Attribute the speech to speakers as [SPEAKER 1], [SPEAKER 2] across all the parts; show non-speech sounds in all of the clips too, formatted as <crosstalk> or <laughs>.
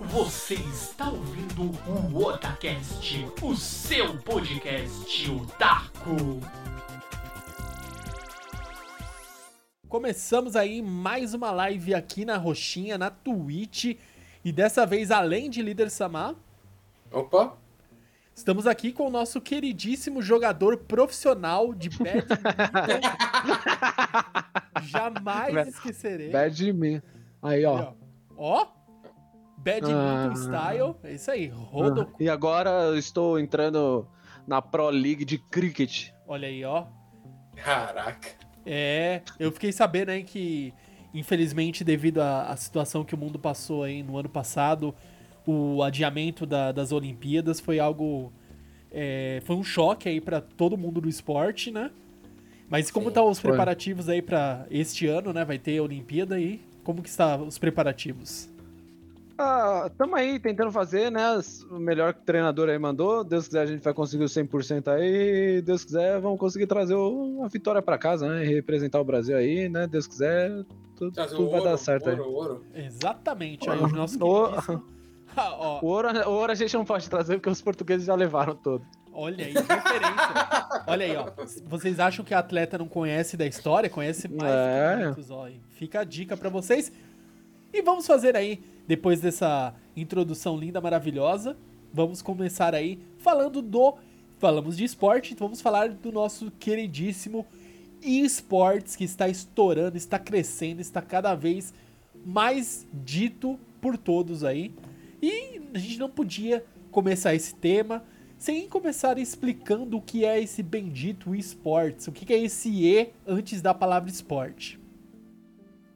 [SPEAKER 1] Você está ouvindo o Otacast, o seu podcast otaku.
[SPEAKER 2] Começamos aí mais uma live aqui na Roxinha, na Twitch. E dessa vez, além de Líder Samar,
[SPEAKER 3] Opa!
[SPEAKER 2] estamos aqui com o nosso queridíssimo jogador profissional de badminton. <laughs> Jamais
[SPEAKER 4] Bad-
[SPEAKER 2] esquecerei.
[SPEAKER 4] Bad me. Aí, ó.
[SPEAKER 2] Ó, ó, badminton
[SPEAKER 4] Ah.
[SPEAKER 2] style. É isso aí, rodo.
[SPEAKER 4] Ah, E agora eu estou entrando na Pro League de Cricket.
[SPEAKER 2] Olha aí, ó.
[SPEAKER 3] Caraca.
[SPEAKER 2] É, eu fiquei sabendo aí que, infelizmente, devido à, situação que o mundo passou aí no ano passado, o adiamento da- das Olimpíadas foi algo. é, foi um choque aí pra todo mundo do esporte, né? Mas como estão os
[SPEAKER 4] foi.
[SPEAKER 2] preparativos aí pra este ano, né? Vai ter a Olimpíada aí. Como que está os preparativos?
[SPEAKER 4] Ah, tamo aí tentando fazer, né? O melhor que o treinador aí mandou. Deus quiser, a gente vai conseguir o 100% aí. Deus quiser, vamos conseguir trazer uma vitória pra casa, né? E representar o Brasil aí, né? Deus quiser, tudo, tudo
[SPEAKER 3] o
[SPEAKER 4] vai
[SPEAKER 3] ouro,
[SPEAKER 4] dar certo
[SPEAKER 3] ouro,
[SPEAKER 4] aí.
[SPEAKER 3] ouro.
[SPEAKER 2] Exatamente, aí o nosso
[SPEAKER 4] Ô.
[SPEAKER 2] queridíssimo. <laughs> Ah, ó,
[SPEAKER 4] O ouro, o ouro a gente não pode trazer porque os portugueses já levaram todo.
[SPEAKER 2] Olha aí, referência. Olha aí, ó. Vocês acham que a atleta não conhece da história? Conhece mais
[SPEAKER 4] É.
[SPEAKER 2] do que muitos, ó. Fica a dica pra vocês. E vamos fazer aí, depois dessa introdução linda, maravilhosa, vamos começar aí falando do... Falamos de esporte, então vamos falar do nosso queridíssimo esportes que está estourando, está crescendo, está cada vez mais dito por todos aí. E a gente não podia começar esse tema sem começar explicando o que é esse bendito esportes, o que é esse E antes da palavra esporte.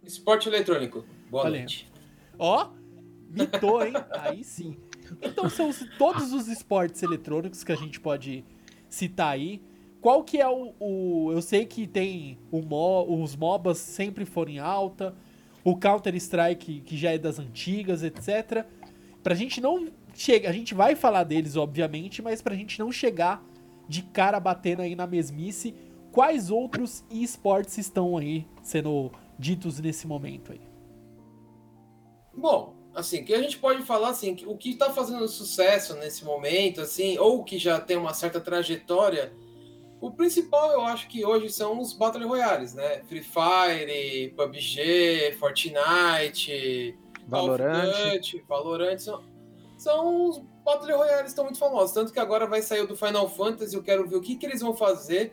[SPEAKER 3] Esporte eletrônico. Boa
[SPEAKER 2] aí.
[SPEAKER 3] noite.
[SPEAKER 2] Ó, mitou, hein? Aí sim. Então são os- todos os esportes eletrônicos que a gente pode citar aí. Qual que é o... o- eu sei que tem mo, os MOBAs sempre foram em alta, o Counter-Strike que já é das antigas, etc. Pra gente não chegar... A gente vai falar deles, obviamente, mas pra gente não chegar de cara batendo aí na mesmice, quais outros esportes estão aí sendo ditos nesse momento aí?
[SPEAKER 3] Bom, assim, o que a gente pode falar, assim, que o que tá fazendo sucesso nesse momento, assim, ou que já tem uma certa trajetória, o principal eu acho que hoje são os Battle Royales, né? Free Fire, PUBG, Fortnite. Duty, Valorant, são, são os Battle Royales estão muito famosos. Tanto que agora vai sair o do Final Fantasy, eu quero ver o que, que eles vão fazer.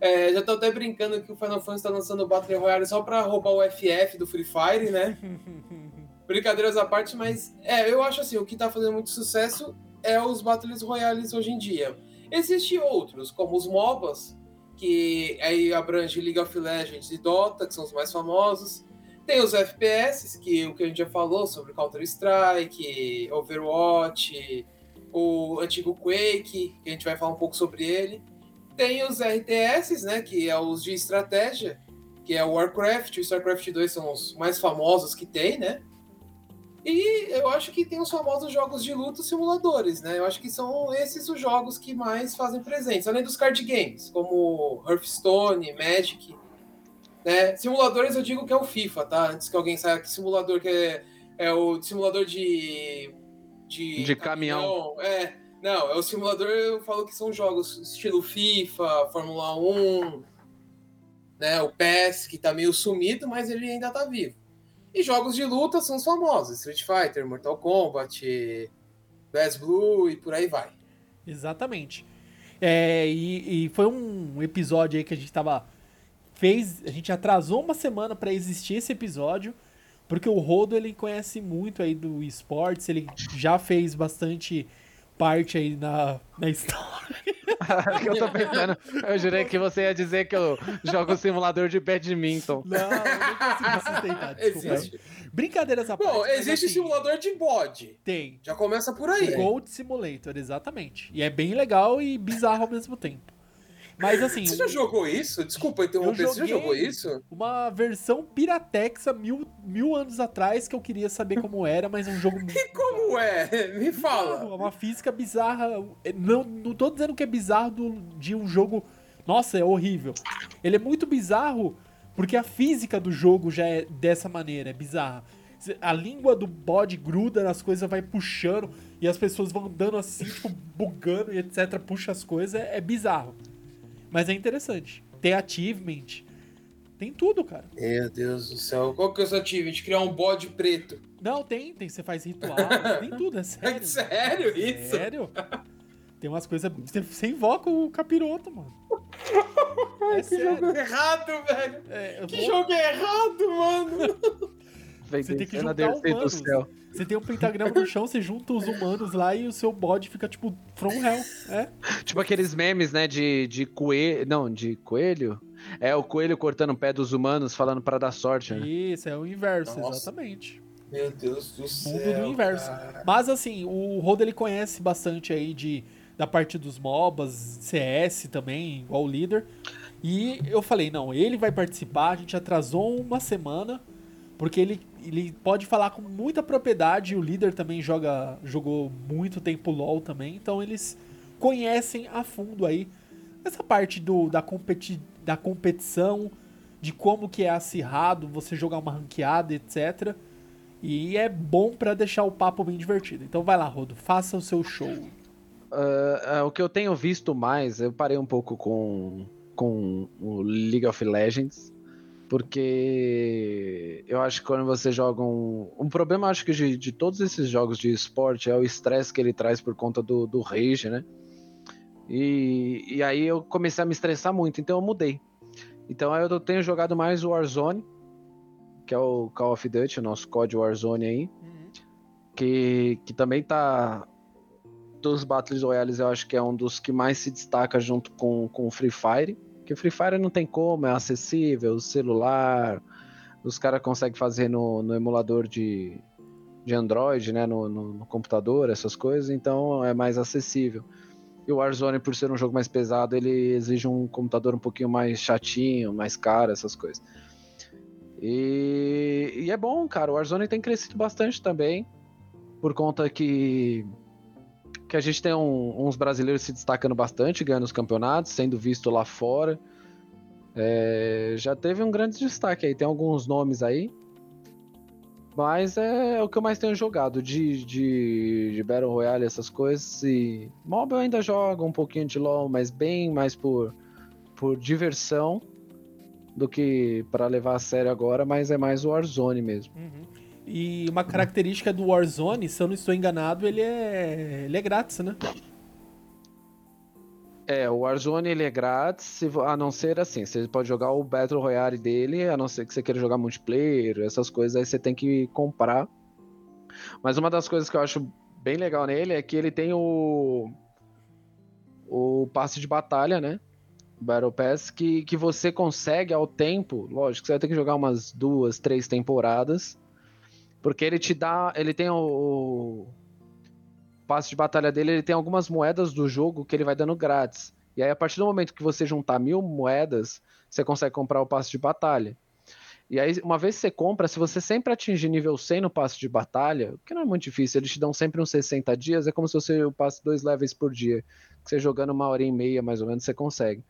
[SPEAKER 3] É, já tô até brincando que o Final Fantasy tá lançando o Battle Royale só pra roubar o FF do Free Fire, né? <laughs> Brincadeiras à parte, mas é, eu acho assim, o que tá fazendo muito sucesso é os Battles Royales hoje em dia. Existem outros, como os MOBAs, que aí abrange League of Legends e Dota, que são os mais famosos. Tem os FPS, que o que a gente já falou sobre Counter-Strike, Overwatch, o antigo Quake, que a gente vai falar um pouco sobre ele. Tem os RTS, né, que é os de estratégia, que é o Warcraft o StarCraft 2 são os mais famosos que tem, né? E eu acho que tem os famosos jogos de luta simuladores, né? Eu acho que são esses os jogos que mais fazem presença, além dos card games, como Hearthstone, Magic. Né? Simuladores eu digo que é o FIFA, tá? Antes que alguém saiba que simulador que é, é o simulador de. De,
[SPEAKER 4] De caminhão.
[SPEAKER 3] É, não, é o simulador, eu falo que são jogos estilo FIFA, Fórmula 1, né? O PES, que tá meio sumido, mas ele ainda tá vivo. E jogos de luta são os famosos: Street Fighter, Mortal Kombat, Bass Blue e por aí vai.
[SPEAKER 2] Exatamente. É, e, e foi um episódio aí que a gente tava. Fez. A gente atrasou uma semana pra existir esse episódio. Porque o Rodo ele conhece muito aí do esportes, ele já fez bastante parte aí na, na história. <laughs>
[SPEAKER 4] que eu tô pensando. Eu jurei que você ia dizer que eu jogo simulador de badminton.
[SPEAKER 2] Não, eu não consigo sustentar, desculpa.
[SPEAKER 3] Existe.
[SPEAKER 2] Brincadeiras à parte.
[SPEAKER 3] Bom, existe
[SPEAKER 2] assim,
[SPEAKER 3] simulador de bode.
[SPEAKER 2] Tem.
[SPEAKER 3] Já começa por aí.
[SPEAKER 2] Gold Simulator, exatamente. E é bem legal e bizarro ao mesmo tempo. Mas assim,
[SPEAKER 3] Você já jogou isso? Desculpa interromper, você já jogou isso?
[SPEAKER 2] uma versão piratexa mil, mil anos atrás que eu queria saber como era, mas é um jogo <laughs> muito.
[SPEAKER 3] Como é? Me fala.
[SPEAKER 2] É uma física bizarra. Não, não tô dizendo que é bizarro do- de um jogo. Nossa, é horrível. Ele é muito bizarro porque a física do jogo já é dessa maneira, é bizarra. A língua do bode gruda nas coisas, vai puxando, e as pessoas vão dando assim, tipo, bugando e etc. Puxa as coisas, é, é bizarro. Mas é interessante. Tem achievement. Tem tudo, cara.
[SPEAKER 3] Meu Deus do céu. Qual que é o seu achievement? Criar um bode preto.
[SPEAKER 2] Não, tem, tem. Você faz ritual, <laughs> tem tudo, é sério.
[SPEAKER 3] É <laughs> sério isso?
[SPEAKER 2] Sério? Tem umas coisas. Você, invoca o capiroto, mano. <laughs>
[SPEAKER 3] É que jogo errado, velho.
[SPEAKER 2] É,
[SPEAKER 3] Que
[SPEAKER 2] vou-
[SPEAKER 3] jogo errado, mano.
[SPEAKER 4] Vem
[SPEAKER 2] Você tem que juntar
[SPEAKER 4] do
[SPEAKER 2] humanos.
[SPEAKER 4] céu.
[SPEAKER 2] Você tem um pentagrama no chão, você junta os humanos lá e o seu bode fica tipo from hell. É?
[SPEAKER 4] Tipo aqueles memes, né, de, de coelho. Não, de coelho? É o coelho cortando o pé dos humanos, falando pra dar sorte, né?
[SPEAKER 2] Isso, é o inverso,
[SPEAKER 3] Nossa.
[SPEAKER 2] exatamente.
[SPEAKER 3] Meu Deus do céu.
[SPEAKER 2] Mundo do inverso.
[SPEAKER 3] cara.
[SPEAKER 2] Mas assim, o Rodo ele conhece bastante aí de, da parte dos MOBAs, CS também, igual o líder. E eu falei, não, ele vai participar, a gente atrasou uma semana, porque ele, ele pode falar com muita propriedade, o líder também joga jogou muito tempo LoL também, então eles conhecem a fundo aí essa parte do, da, competi, da competição, de como que é acirrado, você jogar uma ranqueada, etc. E é bom pra deixar o papo bem divertido. Então vai lá, Rodo, faça o seu show.
[SPEAKER 4] Ah, ah, o que eu tenho visto mais, eu parei um pouco com, com o League of Legends, porque eu acho que quando você joga um. Um problema, acho que de, de todos esses jogos de esporte é o estresse que ele traz por conta do, do rage, né? E, e aí eu comecei a me estressar muito, então eu mudei. Então aí eu tenho jogado mais o Warzone, que é o Call of Duty, o nosso COD Warzone aí que, que também tá dos Battles Royales, eu acho que é um dos que mais se destaca junto com, com o Free Fire. Que o Free Fire não tem como, é acessível, celular, os caras conseguem fazer no, no emulador de, de Android, né, no, no, no computador, essas coisas, então é mais acessível. E o Warzone, por ser um jogo mais pesado, ele exige um computador um pouquinho mais chatinho, mais caro, essas coisas. E, e é bom, cara, o Warzone tem crescido bastante também, por conta que que a gente tem um- uns brasileiros se destacando bastante, ganhando os campeonatos, sendo visto lá fora. É, já teve um grande destaque aí, tem alguns nomes aí. Mas é o que eu mais tenho jogado, de, de, de Battle Royale, essas coisas. E MOBA eu ainda jogo um pouquinho de LoL, mas bem mais por, por diversão do que para levar a sério agora, mas é mais o Warzone mesmo.
[SPEAKER 2] E uma característica do Warzone, se eu não estou enganado, ele é, ele é grátis, né?
[SPEAKER 4] É, o Warzone ele é grátis, a não ser assim, você pode jogar o Battle Royale dele, a não ser que você queira jogar multiplayer, essas coisas, aí você tem que comprar. Mas uma das coisas que eu acho bem legal nele é que ele tem o o passe de batalha, né? Battle Pass, que, que você consegue ao tempo, lógico, você vai ter que jogar umas duas, três temporadas, porque ele te dá, ele tem o, o passe de batalha dele, ele tem algumas moedas do jogo que ele vai dando grátis. E aí, a partir do momento que você juntar mil moedas, você consegue comprar o passe de batalha. E aí, uma vez que você compra, se você sempre atingir nível 100 no passe de batalha, o que não é muito difícil, eles te dão sempre uns 60 dias, é como se você passe dois levels por dia. Que você jogando uma hora e meia, mais ou menos, você consegue.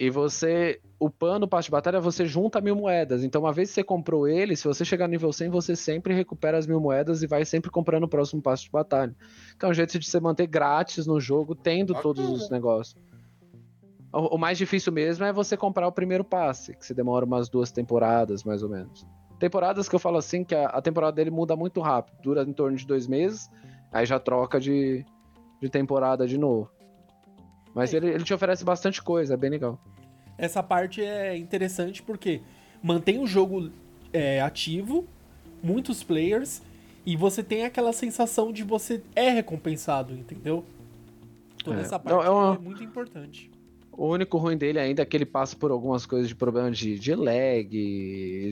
[SPEAKER 4] E você, upando o passe de batalha, você junta mil moedas. Então, uma vez que você comprou ele, se você chegar no nível 100, você sempre recupera as mil moedas e vai sempre comprando o próximo passe de batalha. Que é um jeito de você manter grátis no jogo, tendo todos os negócios. O, o mais difícil mesmo é você comprar o primeiro passe, que você demora umas duas temporadas, mais ou menos. Temporadas que eu falo assim, que a, a temporada dele muda muito rápido, dura em torno de dois meses, aí já troca de, de temporada de novo. Mas ele, ele te oferece bastante coisa, é bem legal.
[SPEAKER 2] Essa parte é interessante porque mantém o jogo é, ativo, muitos players, e você tem aquela sensação de você é recompensado, entendeu? Toda
[SPEAKER 4] É.
[SPEAKER 2] essa
[SPEAKER 4] Não,
[SPEAKER 2] parte
[SPEAKER 4] é uma-
[SPEAKER 2] é muito importante.
[SPEAKER 4] O único ruim dele ainda é que ele passa por algumas coisas de problema de, de lag,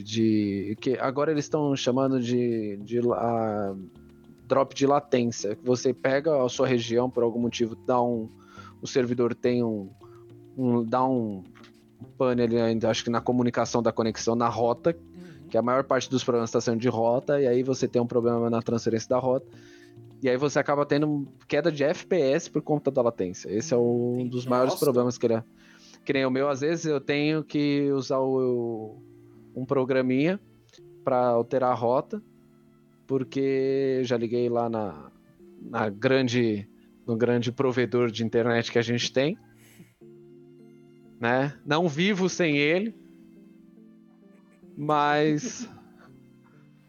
[SPEAKER 4] de. que agora eles estão chamando de, de ah, drop de latência. Que você pega a sua região por algum motivo, dá um. O servidor tem um. um dá um pane ali ainda, acho que na comunicação da conexão, na rota, que a maior parte dos problemas está sendo de rota, e aí você tem um problema na transferência da rota. E aí você acaba tendo queda de FPS por conta da latência. Esse é um
[SPEAKER 2] Entendi.
[SPEAKER 4] dos maiores
[SPEAKER 3] Nossa.
[SPEAKER 4] problemas que ele é. Que nem o meu, às vezes eu tenho que usar o, um programinha para alterar a rota. porque já liguei lá na, na grande no grande provedor de internet que a gente tem, né? Não vivo sem ele, mas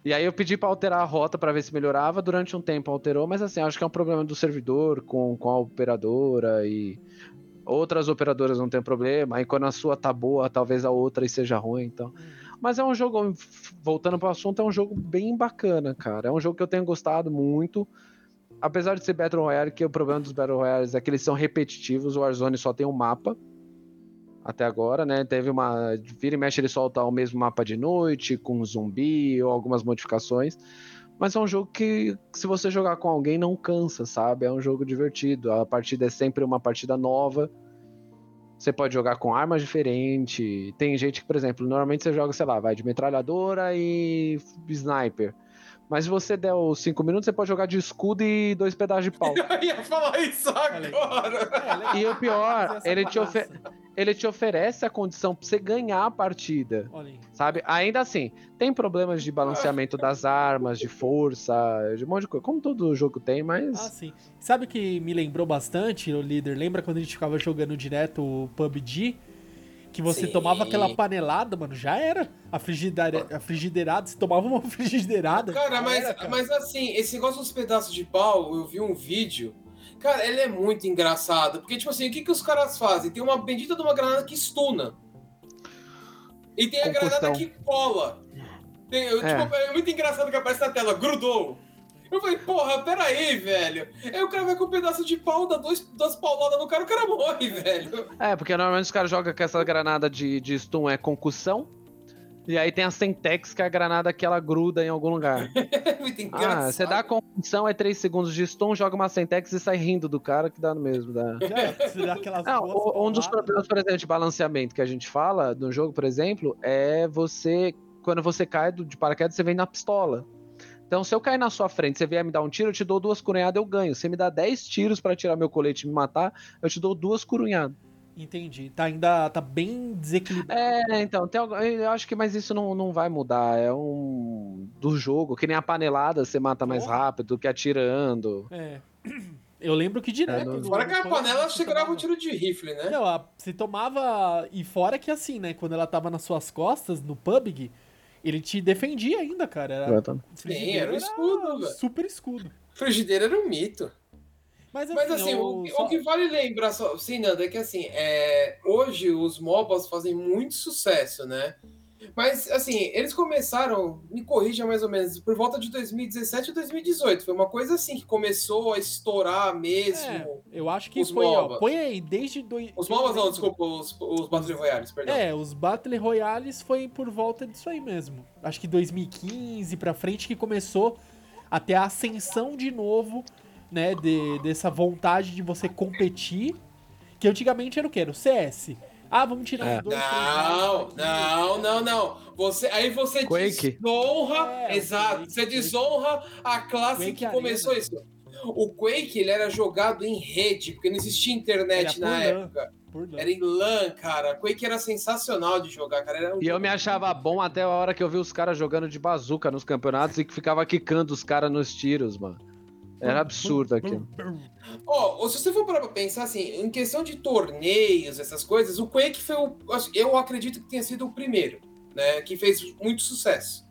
[SPEAKER 4] e aí eu pedi para alterar a rota para ver se melhorava. Durante um tempo alterou, mas assim, acho que é um problema do servidor com, com a operadora e outras operadoras não tem problema. Aí quando a sua tá boa, talvez a outra seja ruim, então. Mas é um jogo, voltando para o assunto, é um jogo bem bacana, cara. É um jogo que eu tenho gostado muito. Apesar de ser Battle Royale, que o problema dos Battle Royales é que eles são repetitivos, o Warzone só tem um mapa. Até agora, né? Teve uma. Vira e mexe, ele solta o mesmo mapa de noite, com zumbi ou algumas modificações. Mas é um jogo que, se você jogar com alguém, não cansa, sabe? É um jogo divertido. A partida é sempre uma partida nova. Você pode jogar com armas diferentes. Tem gente que, por exemplo, normalmente você joga, sei lá, vai de metralhadora e sniper. Mas se você der os 5 minutos, você pode jogar de escudo e dois pedaços de pau. <laughs>
[SPEAKER 3] Eu ia falar isso agora.
[SPEAKER 2] É,
[SPEAKER 4] E o pior, ele te, ofe- ele te oferece a condição pra você ganhar a partida.
[SPEAKER 2] Olha aí.
[SPEAKER 4] Sabe? Ainda assim, tem problemas de balanceamento <laughs> das armas, de força, de um monte de coisa. Como todo jogo tem,
[SPEAKER 2] Ah,
[SPEAKER 4] mas.
[SPEAKER 2] sim. Sabe o que me lembrou bastante, o líder? Lembra quando a gente ficava jogando direto o PUBG? Que você
[SPEAKER 3] Sim.
[SPEAKER 2] tomava aquela panelada, mano, já era. A, frigideira, a frigideirada, você tomava uma <laughs> frigideirada.
[SPEAKER 3] Cara, mas,
[SPEAKER 2] era, cara.
[SPEAKER 3] mas assim, esse negócio dos pedaços de pau, eu vi um vídeo. Cara, ele é muito engraçado. Porque, tipo assim, o que, que os caras fazem? Tem uma bendita de uma granada que stuna. E tem a
[SPEAKER 4] Concussão.
[SPEAKER 3] granada que cola. Tem, eu,
[SPEAKER 4] É.
[SPEAKER 3] tipo, é muito engraçado que aparece na tela, grudou. Eu falei, porra, peraí, velho. Aí o cara vai com um pedaço de pau, dá dois, duas pauladas no cara, o cara morre, velho.
[SPEAKER 4] É, porque normalmente os caras jogam com essa granada de, de stun é concussão. E aí tem a Sentex, que é a granada que ela gruda em algum lugar. <laughs>
[SPEAKER 3] É muito engraçado.
[SPEAKER 4] Ah, você dá a concussão, é 3 segundos de stun, joga uma Sentex e sai rindo do cara, que dá no mesmo. Dá.
[SPEAKER 2] Já, você dá aquelas
[SPEAKER 4] Não,
[SPEAKER 2] boas
[SPEAKER 4] o- um dos problemas, por exemplo, de balanceamento que a gente fala no jogo, por exemplo, é você. Quando você cai do- de paraquedas, você vem na pistola. Então, se eu cair na sua frente, você vier me dar um tiro, eu te dou duas curunhadas, eu ganho. Você me dá 10 tiros pra tirar meu colete e me matar, eu te dou duas curunhadas.
[SPEAKER 2] Entendi. Tá ainda tá bem desequilibrado.
[SPEAKER 4] É, então, tem, eu acho que mas isso não, não vai mudar. É um. Do jogo, que nem a panelada você mata mais
[SPEAKER 2] Porra.
[SPEAKER 4] rápido do que atirando.
[SPEAKER 2] É. Eu lembro que direto.
[SPEAKER 4] É, não-
[SPEAKER 3] Fora que a panela
[SPEAKER 2] você
[SPEAKER 3] segurava
[SPEAKER 2] tomava-
[SPEAKER 3] um tiro de rifle, né?
[SPEAKER 2] Não, a- você tomava. E fora que assim, né? Quando ela tava nas suas costas, no PUBG, ele te defendia ainda, cara. Era,
[SPEAKER 3] Sim, era um escudo, velho.
[SPEAKER 2] Super escudo.
[SPEAKER 3] Frigideira era um mito.
[SPEAKER 2] Mas assim,
[SPEAKER 3] Mas assim,
[SPEAKER 2] eu
[SPEAKER 3] o, o que vale lembrar, só, sim, Nando, é que assim, é, hoje os MOBAs fazem muito sucesso, né? Mas assim, eles começaram, me corrija mais ou menos, por volta de 2017 ou 2018. Foi uma coisa assim que começou a estourar mesmo.
[SPEAKER 2] É, eu acho que
[SPEAKER 3] os
[SPEAKER 2] foi, ó, põe aí, desde... Doi...
[SPEAKER 3] Os MOBAs não, desculpa, os, os Battle Royales, perdão.
[SPEAKER 2] É, os Battle Royales foi por volta disso aí mesmo. Acho que 2015 pra frente que começou a ter a ascensão de novo, né, de, dessa vontade de você competir, que antigamente era o quê? Era o CS. Ah, vamos tirar
[SPEAKER 4] É.
[SPEAKER 2] uns dois, três
[SPEAKER 3] Não,
[SPEAKER 2] aqui.
[SPEAKER 3] não, não, não. Você, aí você
[SPEAKER 4] Quake.
[SPEAKER 3] desonra,
[SPEAKER 2] É,
[SPEAKER 3] exato,
[SPEAKER 2] Quake,
[SPEAKER 3] você desonra a classe
[SPEAKER 2] Quake
[SPEAKER 3] que
[SPEAKER 2] Arena.
[SPEAKER 3] começou isso. O Quake, ele era jogado em rede, porque não existia internet
[SPEAKER 2] Era
[SPEAKER 3] na
[SPEAKER 2] LAN.
[SPEAKER 3] época. Era em LAN, cara. Quake era sensacional de jogar, cara. Era um
[SPEAKER 4] E eu me achava bom até a hora que eu vi os caras jogando de bazuca nos campeonatos e que ficava quicando os caras nos tiros, mano. Era absurdo aquilo.
[SPEAKER 3] Ó, se você for parar pra pensar assim, em questão de torneios, essas coisas, o Quake foi o. Eu acredito que tenha sido o primeiro, né? Que fez muito sucesso.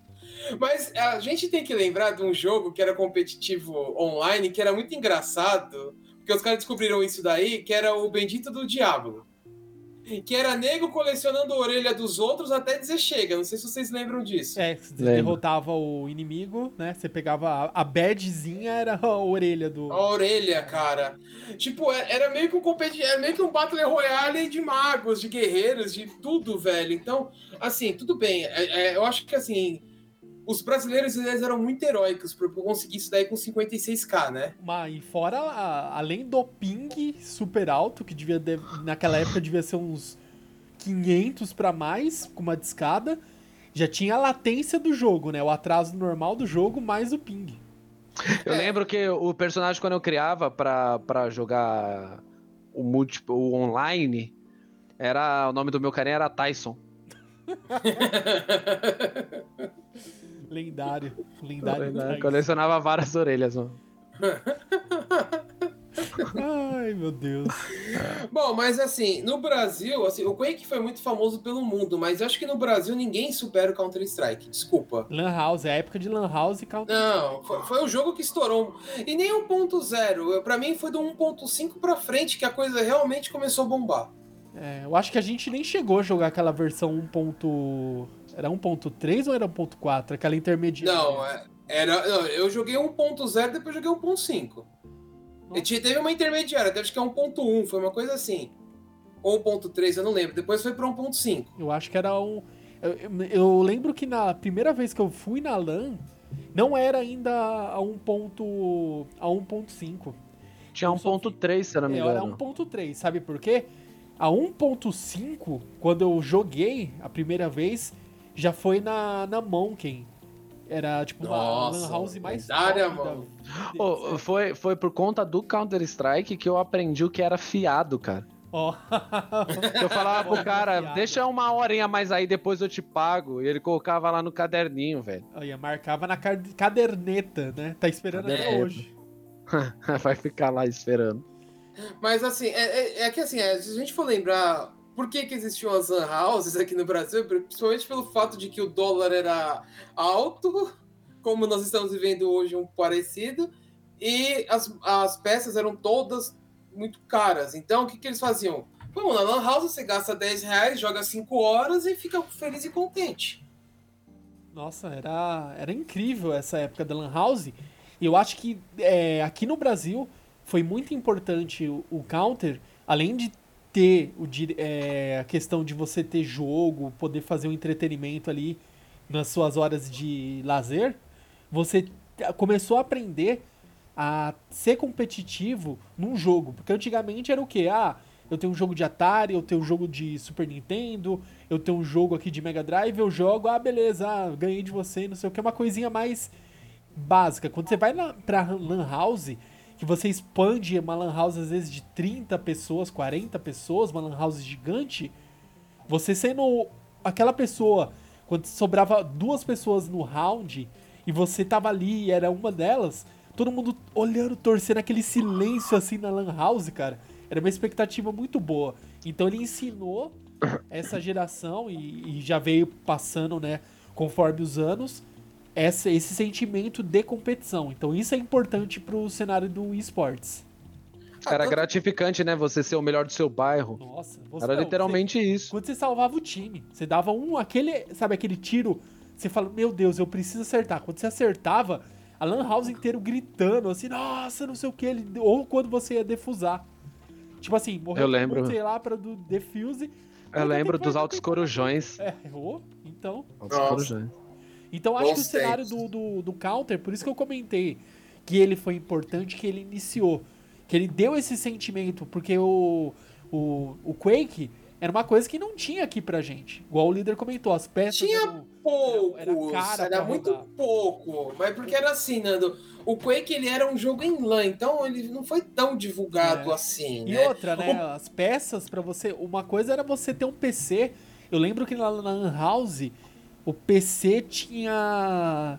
[SPEAKER 3] Mas a gente tem que lembrar de um jogo que era competitivo online, que era muito engraçado, porque os caras descobriram isso daí, que era o Bendito do Diablo. Que era nego colecionando a orelha dos outros até dizer chega. Não sei se vocês lembram disso.
[SPEAKER 2] É, você
[SPEAKER 4] Lembro.
[SPEAKER 2] derrotava o inimigo, né? Você pegava a, a badzinha, era a orelha do.
[SPEAKER 3] A orelha, cara. Tipo, é- era meio que um competi... era meio que um Battle Royale de magos, de guerreiros, de tudo, velho. Então, assim, tudo bem. É- é, eu acho que assim. Os brasileiros eles eram muito heróicos pra conseguir isso daí com 56k, né?
[SPEAKER 2] Mas, e fora, além do ping super alto, que devia de- naquela época devia ser uns 500 pra mais, com uma discada, já tinha a latência do jogo, né? O atraso normal do jogo mais o ping.
[SPEAKER 4] Eu lembro que o personagem, quando eu criava pra, pra jogar o, multi, o online, era, o nome do meu carinha era Tyson. <laughs>
[SPEAKER 2] Lendário. Lendário.
[SPEAKER 4] Eu
[SPEAKER 2] raiz.
[SPEAKER 4] colecionava várias orelhas, mano.
[SPEAKER 2] Ai, meu Deus. <laughs>
[SPEAKER 3] Bom, mas assim, no Brasil, assim, o Quake foi muito famoso pelo mundo, mas eu acho que no Brasil ninguém supera o Counter-Strike. Desculpa.
[SPEAKER 2] Lan House, é a época de Lan House e Counter.
[SPEAKER 3] Não, foi, foi o jogo que estourou. E nem 1.0. Eu- Pra mim foi do 1.5 pra frente que a coisa realmente começou a bombar.
[SPEAKER 2] É, eu acho que a gente nem chegou a jogar aquela versão 1. Era 1.3 ou era 1.4? Aquela intermediária.
[SPEAKER 3] Não, é- era, não, eu joguei 1.0 depois joguei 1.5. E tinha- Teve uma intermediária, até acho que é 1.1, foi uma coisa assim. Ou 1.3, eu não lembro. Depois foi pra 1.5.
[SPEAKER 2] Eu acho que era um. Eu, eu- lembro que na primeira vez que eu fui na LAN, não era ainda a 1. ponto- a 1.5.
[SPEAKER 4] Tinha 1.3, se eu não me
[SPEAKER 2] É, era
[SPEAKER 4] engano.
[SPEAKER 2] 1.3, sabe por quê? A 1.5, quando eu joguei a primeira vez, já foi na, na Monkey. Era tipo uma
[SPEAKER 3] Nossa,
[SPEAKER 2] lan house mais
[SPEAKER 3] lendária, mano.
[SPEAKER 4] Ô, foi, foi por conta do Counter-Strike que eu aprendi o que era fiado, cara.
[SPEAKER 2] Ó. <laughs>
[SPEAKER 4] Eu falava pro cara, deixa uma horinha mais aí, depois eu te pago. E ele colocava lá no caderninho, velho.
[SPEAKER 2] Olha, marcava na caderneta, né? Tá esperando até
[SPEAKER 4] Caderneta.
[SPEAKER 2] hoje. <laughs>
[SPEAKER 4] Vai ficar lá esperando.
[SPEAKER 3] Mas assim, é, é- é que assim, é, se a gente for lembrar por que, que existiam as lan houses aqui no Brasil, principalmente pelo fato de que o dólar era alto, como nós estamos vivendo hoje um parecido, e as, as peças eram todas muito caras. Então, o que, que eles faziam? Vamos na lan house, você gasta 10 reais, joga 5 horas e fica feliz e contente.
[SPEAKER 2] Nossa, era, era incrível essa época da Lan House. E eu acho que é, aqui no Brasil foi muito importante o, o Counter, além de ter o, é, a questão de você ter jogo, poder fazer um entretenimento ali nas suas horas de lazer, você começou a aprender a ser competitivo num jogo. Porque antigamente era o quê? Ah, eu tenho um jogo de Atari, eu tenho um jogo de Super Nintendo, eu tenho um jogo aqui de Mega Drive, eu jogo, ah, beleza, ah, ganhei de você, não sei o que, uma coisinha mais básica. Quando você vai na, pra Lan House, que você expande uma Lan House às vezes de 30 pessoas, 40 pessoas, uma Lan House gigante, você sendo aquela pessoa, quando sobrava duas pessoas no round e você tava ali e era uma delas, todo mundo olhando, torcendo aquele silêncio assim na Lan House, cara. Era uma expectativa muito boa. Então ele ensinou <coughs> essa geração e, e já veio passando, né, conforme os anos, essa, esse sentimento de competição. Então isso é importante pro cenário do esportes.
[SPEAKER 4] Era
[SPEAKER 3] tanto-
[SPEAKER 4] gratificante, né? Você ser o melhor do seu bairro.
[SPEAKER 2] Nossa, você,
[SPEAKER 4] Era
[SPEAKER 2] não,
[SPEAKER 4] literalmente isso.
[SPEAKER 2] Quando você salvava o time, você dava um, aquele, sabe, aquele tiro, você fala, meu Deus, eu preciso acertar. Quando você acertava, a Lan House inteiro gritando, assim, nossa, não sei o que, ele, ou quando você ia defusar. Tipo assim, morreu
[SPEAKER 4] Eu lembro.
[SPEAKER 2] sei lá, pra do defuse.
[SPEAKER 4] Eu lembro dos altos corujões.
[SPEAKER 2] É, errou, então.
[SPEAKER 4] Altos corujões.
[SPEAKER 2] Então acho que o
[SPEAKER 3] Bons
[SPEAKER 2] cenário do, do, do Counter, por isso que eu comentei que ele foi importante, que ele iniciou. Que ele deu esse sentimento, porque o, o, o Quake era uma coisa que não tinha aqui pra gente. Igual o líder comentou, as peças
[SPEAKER 3] Tinha
[SPEAKER 2] eram-
[SPEAKER 3] Poucos,
[SPEAKER 2] Era
[SPEAKER 3] era,
[SPEAKER 2] cara pra
[SPEAKER 3] muito
[SPEAKER 2] rodar.
[SPEAKER 3] pouco. Mas porque era assim, Nando. O Quake ele era um jogo em LAN, então ele não foi tão divulgado
[SPEAKER 2] É.
[SPEAKER 3] assim,
[SPEAKER 2] E
[SPEAKER 3] né?
[SPEAKER 2] outra, né? As peças pra você. Uma coisa era você ter um PC. Eu lembro que na, na Lan House, o PC tinha.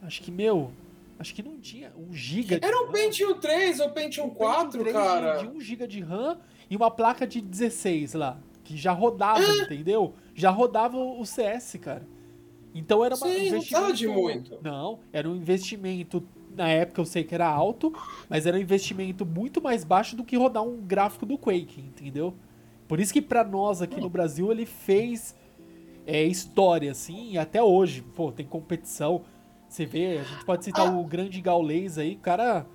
[SPEAKER 2] Acho que, meu. Acho que não tinha. Um giga
[SPEAKER 3] Era um. Pentium 3 ou Pentium 4,
[SPEAKER 2] Pentium 3
[SPEAKER 3] cara.
[SPEAKER 2] De, de 1 GB de RAM e uma placa de 16 lá. Que já rodava, entendeu? Já rodava o CS, cara. Então era uma, um
[SPEAKER 3] Sim, não
[SPEAKER 2] investimento.
[SPEAKER 3] precisava de muito.
[SPEAKER 2] Não, era um investimento. Na época eu sei que era alto, mas era um investimento muito mais baixo do que rodar um gráfico do Quake, entendeu? Por isso que pra nós aqui no Brasil ele fez é, história, assim, e até hoje, pô, tem competição. Você vê, a gente pode citar
[SPEAKER 3] Ah.
[SPEAKER 2] o grande Gaulês aí, cara.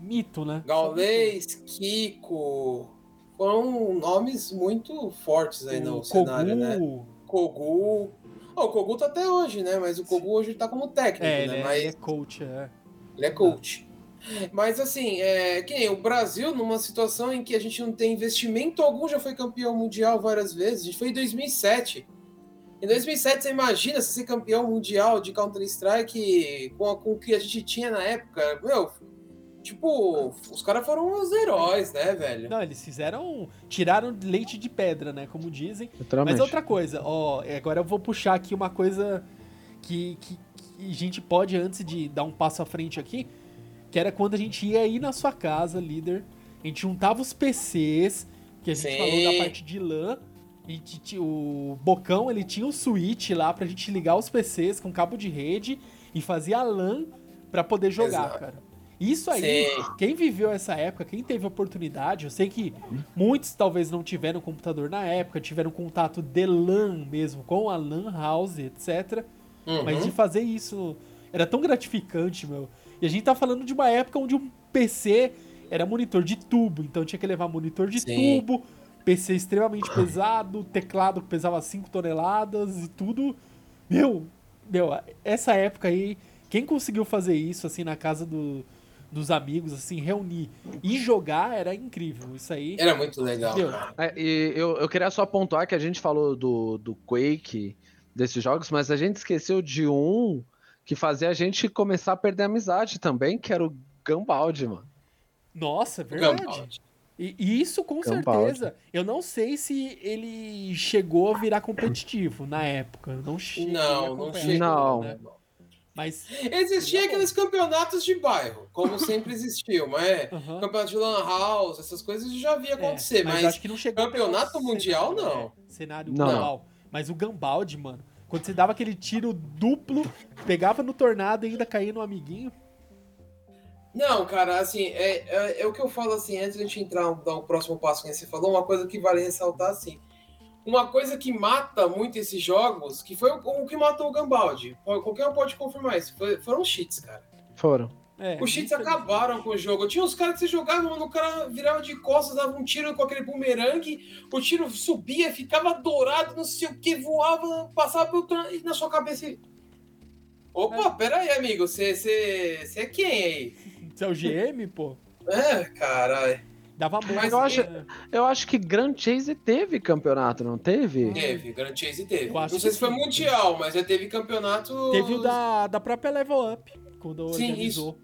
[SPEAKER 2] Mito, né?
[SPEAKER 3] Gaulês, Kiko. Foram nomes muito fortes aí no
[SPEAKER 2] o
[SPEAKER 3] cenário, né?
[SPEAKER 2] Kogu,
[SPEAKER 3] Kogu. Ó, o Kogu tá até hoje, né? Mas o Kogu hoje tá como técnico,
[SPEAKER 2] É, ele
[SPEAKER 3] né?
[SPEAKER 2] é,
[SPEAKER 3] Mas
[SPEAKER 2] ele é coach, é.
[SPEAKER 3] Ele é coach. Mas assim, é, que nem o Brasil, numa situação em que a gente não tem investimento algum, já foi campeão mundial várias vezes. A gente foi em 2007. Em 2007, você imagina você ser campeão mundial de Counter-Strike com, com o que a gente tinha na época? Meu, tipo, os caras foram os heróis, né, velho?
[SPEAKER 2] Não, eles fizeram. Tiraram leite de pedra, né? Como dizem. Mas outra coisa, ó, agora eu vou puxar aqui uma coisa que, que, que a gente pode, antes de dar um passo à frente aqui, que era quando a gente ia aí na sua casa, líder, a gente juntava os PCs, que a gente
[SPEAKER 3] Sim.
[SPEAKER 2] falou da parte de LAN, tinha- o Bocão, ele tinha o switch lá pra gente ligar os PCs com cabo de rede e fazia a LAN pra poder jogar,
[SPEAKER 3] Exato.
[SPEAKER 2] cara. Isso aí,
[SPEAKER 3] Sim.
[SPEAKER 2] quem viveu essa época, quem teve oportunidade, eu sei que muitos talvez não tiveram computador na época, tiveram contato de LAN mesmo, com a LAN house, etc.
[SPEAKER 3] Uhum.
[SPEAKER 2] Mas de fazer isso era tão gratificante, meu. E a gente tá falando de uma época onde um PC era monitor de tubo, então tinha que levar monitor de
[SPEAKER 3] Sim.
[SPEAKER 2] tubo, PC extremamente pesado, teclado que pesava 5 toneladas e tudo. Meu, meu, essa época aí, quem conseguiu fazer isso assim na casa do- dos amigos, assim, reunir e jogar era incrível. Isso aí.
[SPEAKER 3] Era muito legal.
[SPEAKER 4] É, e eu, eu queria só pontuar que a gente falou do, do Quake, desses jogos, mas a gente esqueceu de um que fazia a gente começar a perder a amizade também, que era o Gambaldi, mano.
[SPEAKER 2] Nossa, é verdade. E e isso com
[SPEAKER 4] Gambaldi.
[SPEAKER 2] certeza. Eu não sei se ele chegou a virar competitivo na época. Não cheguei a
[SPEAKER 3] Não, não chegou.
[SPEAKER 4] Não.
[SPEAKER 2] né? Mas.
[SPEAKER 3] Existia aqueles campeonatos de bairro, como sempre existiu, mas é,
[SPEAKER 2] aham,
[SPEAKER 3] campeonato de lan house, essas coisas já vi
[SPEAKER 2] é,
[SPEAKER 3] acontecer, mas,
[SPEAKER 2] acho que não chegou
[SPEAKER 3] campeonato mundial,
[SPEAKER 2] cenário,
[SPEAKER 3] não.
[SPEAKER 2] né? Cenário
[SPEAKER 4] Não.
[SPEAKER 2] global. Mas o Gambaldi, mano, quando você dava aquele tiro duplo, pegava no tornado e ainda caía no amiguinho.
[SPEAKER 3] Não, cara, assim, é, é, é o que eu falo assim, antes de a gente entrar, dar o próximo passo que você falou, uma coisa que vale ressaltar, assim, uma coisa que mata muito esses jogos, que foi o, o que matou o Gambaldi, qualquer um pode confirmar isso, foi- foram os cheats, cara.
[SPEAKER 4] Foram.
[SPEAKER 2] É,
[SPEAKER 3] Os cheats acabaram com o jogo. Tinha uns caras que você jogava, mano, o cara virava de costas, dava um tiro com aquele bumerangue, o tiro subia, ficava dourado, não sei o que, voava, passava pelo e na sua cabeça. e- Opa, pera aí, amigo, você você- você é quem aí?
[SPEAKER 2] Você é o GM, pô.
[SPEAKER 3] É, caralho.
[SPEAKER 2] Dava muito.
[SPEAKER 3] Mas
[SPEAKER 4] eu acho-
[SPEAKER 2] né?
[SPEAKER 4] Eu acho que Grand Chase teve campeonato, não teve?
[SPEAKER 3] Teve, Grand Chase teve.
[SPEAKER 2] Eu
[SPEAKER 3] Não sei se foi
[SPEAKER 2] sim.
[SPEAKER 3] mundial, mas já teve campeonato.
[SPEAKER 2] Teve o da, da própria Level Up, quando
[SPEAKER 3] Sim,
[SPEAKER 2] organizou.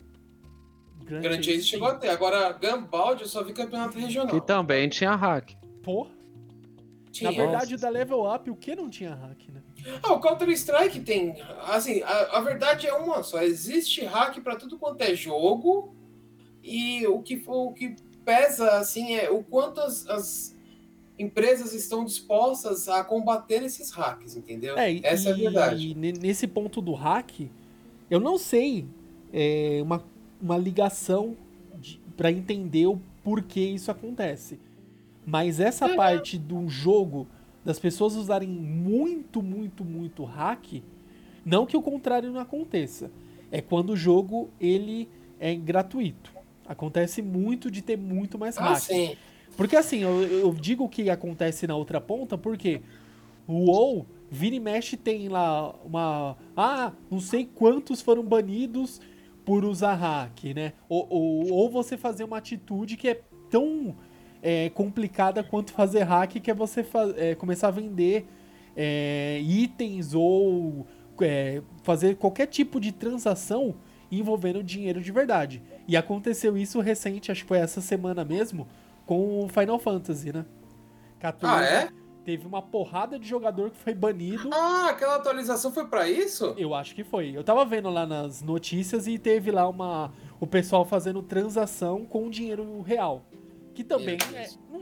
[SPEAKER 2] Grand
[SPEAKER 3] Grand Chase
[SPEAKER 2] sim.
[SPEAKER 3] chegou até. Agora, Gambaldi, eu só vi campeonato regional.
[SPEAKER 4] Que também tinha hack.
[SPEAKER 2] Pô,
[SPEAKER 3] Tinha.
[SPEAKER 2] na verdade, o da Level Up, o que não tinha hack, né?
[SPEAKER 3] Ah, o Counter-Strike tem. Assim, a, a verdade é uma só. Existe hack pra tudo quanto é jogo. E o que, for- o que pesa, assim, é o quanto as, as empresas estão dispostas a combater esses hacks, entendeu?
[SPEAKER 2] É, e,
[SPEAKER 3] Essa é a verdade.
[SPEAKER 2] E ne- nesse ponto do hack, eu não sei é, uma, uma ligação para entender o porquê isso acontece. Mas essa
[SPEAKER 3] É.
[SPEAKER 2] parte do jogo, das pessoas usarem muito, muito, muito hack, não que o contrário não aconteça. É quando o jogo ele é gratuito. Acontece muito de ter muito mais
[SPEAKER 3] Ah,
[SPEAKER 2] hack.
[SPEAKER 3] sim.
[SPEAKER 2] Porque assim, eu, eu digo que acontece na outra ponta porque o WoW, vira e mexe, tem lá uma. Ah, não sei quantos foram banidos por usar hack, né? Ou, ou, ou você fazer uma atitude que é tão é, complicada quanto fazer hack, que é você é, começar a vender é, itens ou é, fazer qualquer tipo de transação envolvendo dinheiro de verdade. E aconteceu isso recente, acho que foi essa semana mesmo, com o Final Fantasy, né? 14,
[SPEAKER 3] Ah, é?
[SPEAKER 2] Teve uma porrada de jogador que foi banido.
[SPEAKER 3] Ah, aquela atualização foi pra isso?
[SPEAKER 2] Eu acho que foi. Eu tava vendo lá nas notícias e teve lá uma o pessoal fazendo transação com dinheiro real. Que também é, não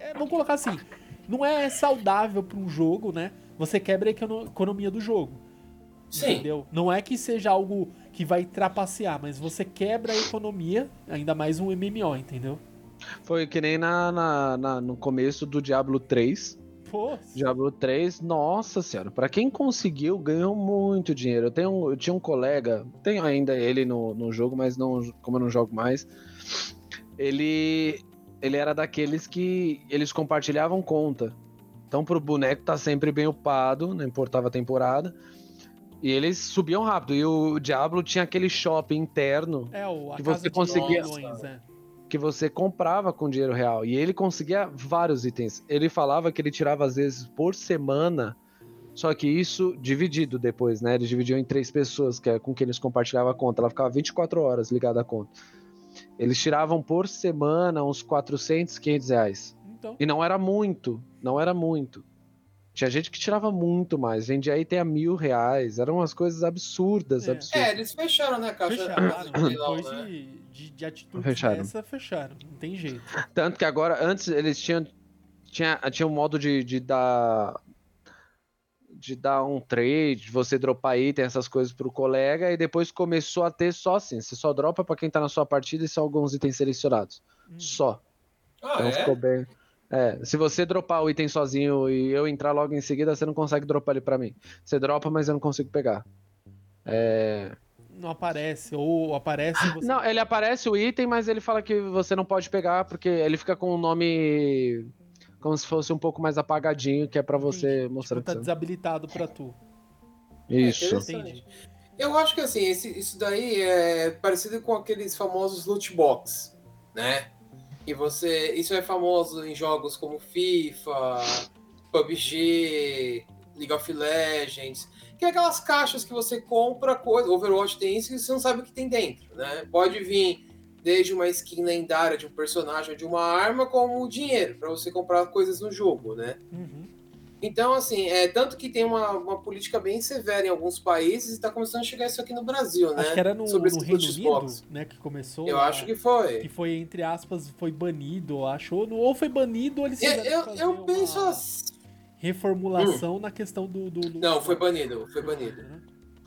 [SPEAKER 2] é, Vamos colocar assim. Não é saudável para um jogo, né? Você quebra a econo- economia do jogo.
[SPEAKER 3] Sim.
[SPEAKER 2] Entendeu? Não é que seja algo que vai trapacear, mas você quebra a economia, ainda mais um MMO, entendeu?
[SPEAKER 4] Foi que nem na, na- na- no começo do Diablo 3.
[SPEAKER 2] Pô,
[SPEAKER 4] Diablo 3, nossa senhora, pra quem conseguiu, ganhou muito dinheiro. Eu, tenho, eu tinha um colega, tenho ainda ele no, no jogo, mas não, como eu não jogo mais, ele, ele era daqueles que eles compartilhavam conta. Então pro boneco tá sempre bem upado, não importava a temporada. E eles subiam rápido. E o Diablo tinha aquele shopping interno
[SPEAKER 2] é o
[SPEAKER 4] Que você conseguia-
[SPEAKER 2] milhões, né?
[SPEAKER 4] que você comprava com dinheiro real. E ele conseguia vários itens. Ele falava que ele tirava às vezes por semana, só que isso dividido depois, né? Eles dividiam em três pessoas, que é com quem eles compartilhavam a conta. Ela ficava 24 horas ligada à conta. Eles tiravam por semana uns 400, 500 reais.
[SPEAKER 2] Então,
[SPEAKER 4] E não era muito, não era muito. Tinha gente que tirava muito mais, vendia item a mil reais, eram umas coisas absurdas,
[SPEAKER 2] É.
[SPEAKER 4] absurdas.
[SPEAKER 3] É, eles fecharam, né, caixa?
[SPEAKER 2] Fecharam.
[SPEAKER 3] de leilão,
[SPEAKER 2] Depois
[SPEAKER 3] né?
[SPEAKER 2] de, de, de atitude
[SPEAKER 4] Fecharam.
[SPEAKER 2] dessa, fecharam. Não tem jeito.
[SPEAKER 4] Tanto que agora, antes eles tinham. Tinha, tinha um modo de, de dar. De dar um trade, de você dropar item, essas coisas pro colega, e depois começou a ter só assim. Você só dropa pra quem tá na sua partida e são alguns itens selecionados.
[SPEAKER 2] Hum.
[SPEAKER 4] Só.
[SPEAKER 3] Ah,
[SPEAKER 4] Então
[SPEAKER 3] é?
[SPEAKER 4] ficou bem. É, se você dropar o item sozinho e eu entrar logo em seguida, você não consegue dropar ele pra mim. Você dropa, mas eu não consigo pegar. É...
[SPEAKER 2] Não aparece, ou aparece você.
[SPEAKER 4] Não, ele aparece o item, mas ele fala que você não pode pegar porque ele fica com o nome como se fosse um pouco mais apagadinho, que é pra você
[SPEAKER 2] Entendi.
[SPEAKER 4] mostrar
[SPEAKER 2] Tipo, tá
[SPEAKER 4] que você...
[SPEAKER 2] desabilitado pra tu.
[SPEAKER 4] Isso.
[SPEAKER 3] interessante.
[SPEAKER 2] Entendi.
[SPEAKER 3] Eu acho que assim, esse- isso daí é parecido com aqueles famosos loot box, né? E você. Isso é famoso em jogos como FIFA, PUBG, League of Legends, que é aquelas caixas que você compra coisa. Overwatch tem isso e você não sabe o que tem dentro, né? Pode vir desde uma skin lendária de um personagem ou de uma arma, como dinheiro, para você comprar coisas no jogo, né?
[SPEAKER 2] Uhum.
[SPEAKER 3] Então, assim, é tanto que tem uma, uma política bem severa em alguns países e está começando a chegar isso aqui no Brasil, né?
[SPEAKER 2] Acho que era no,
[SPEAKER 3] Sobre
[SPEAKER 2] no Reino
[SPEAKER 3] loot
[SPEAKER 2] Unido, né, que começou.
[SPEAKER 3] Eu
[SPEAKER 2] a-
[SPEAKER 3] acho que foi.
[SPEAKER 2] que foi, entre aspas, foi banido, eu acho. Ou, foi banido, ou eles
[SPEAKER 3] Eu, eu, eu
[SPEAKER 2] uma
[SPEAKER 3] penso assim.
[SPEAKER 2] reformulação na questão do, do, do-
[SPEAKER 3] Não, foi banido, foi banido.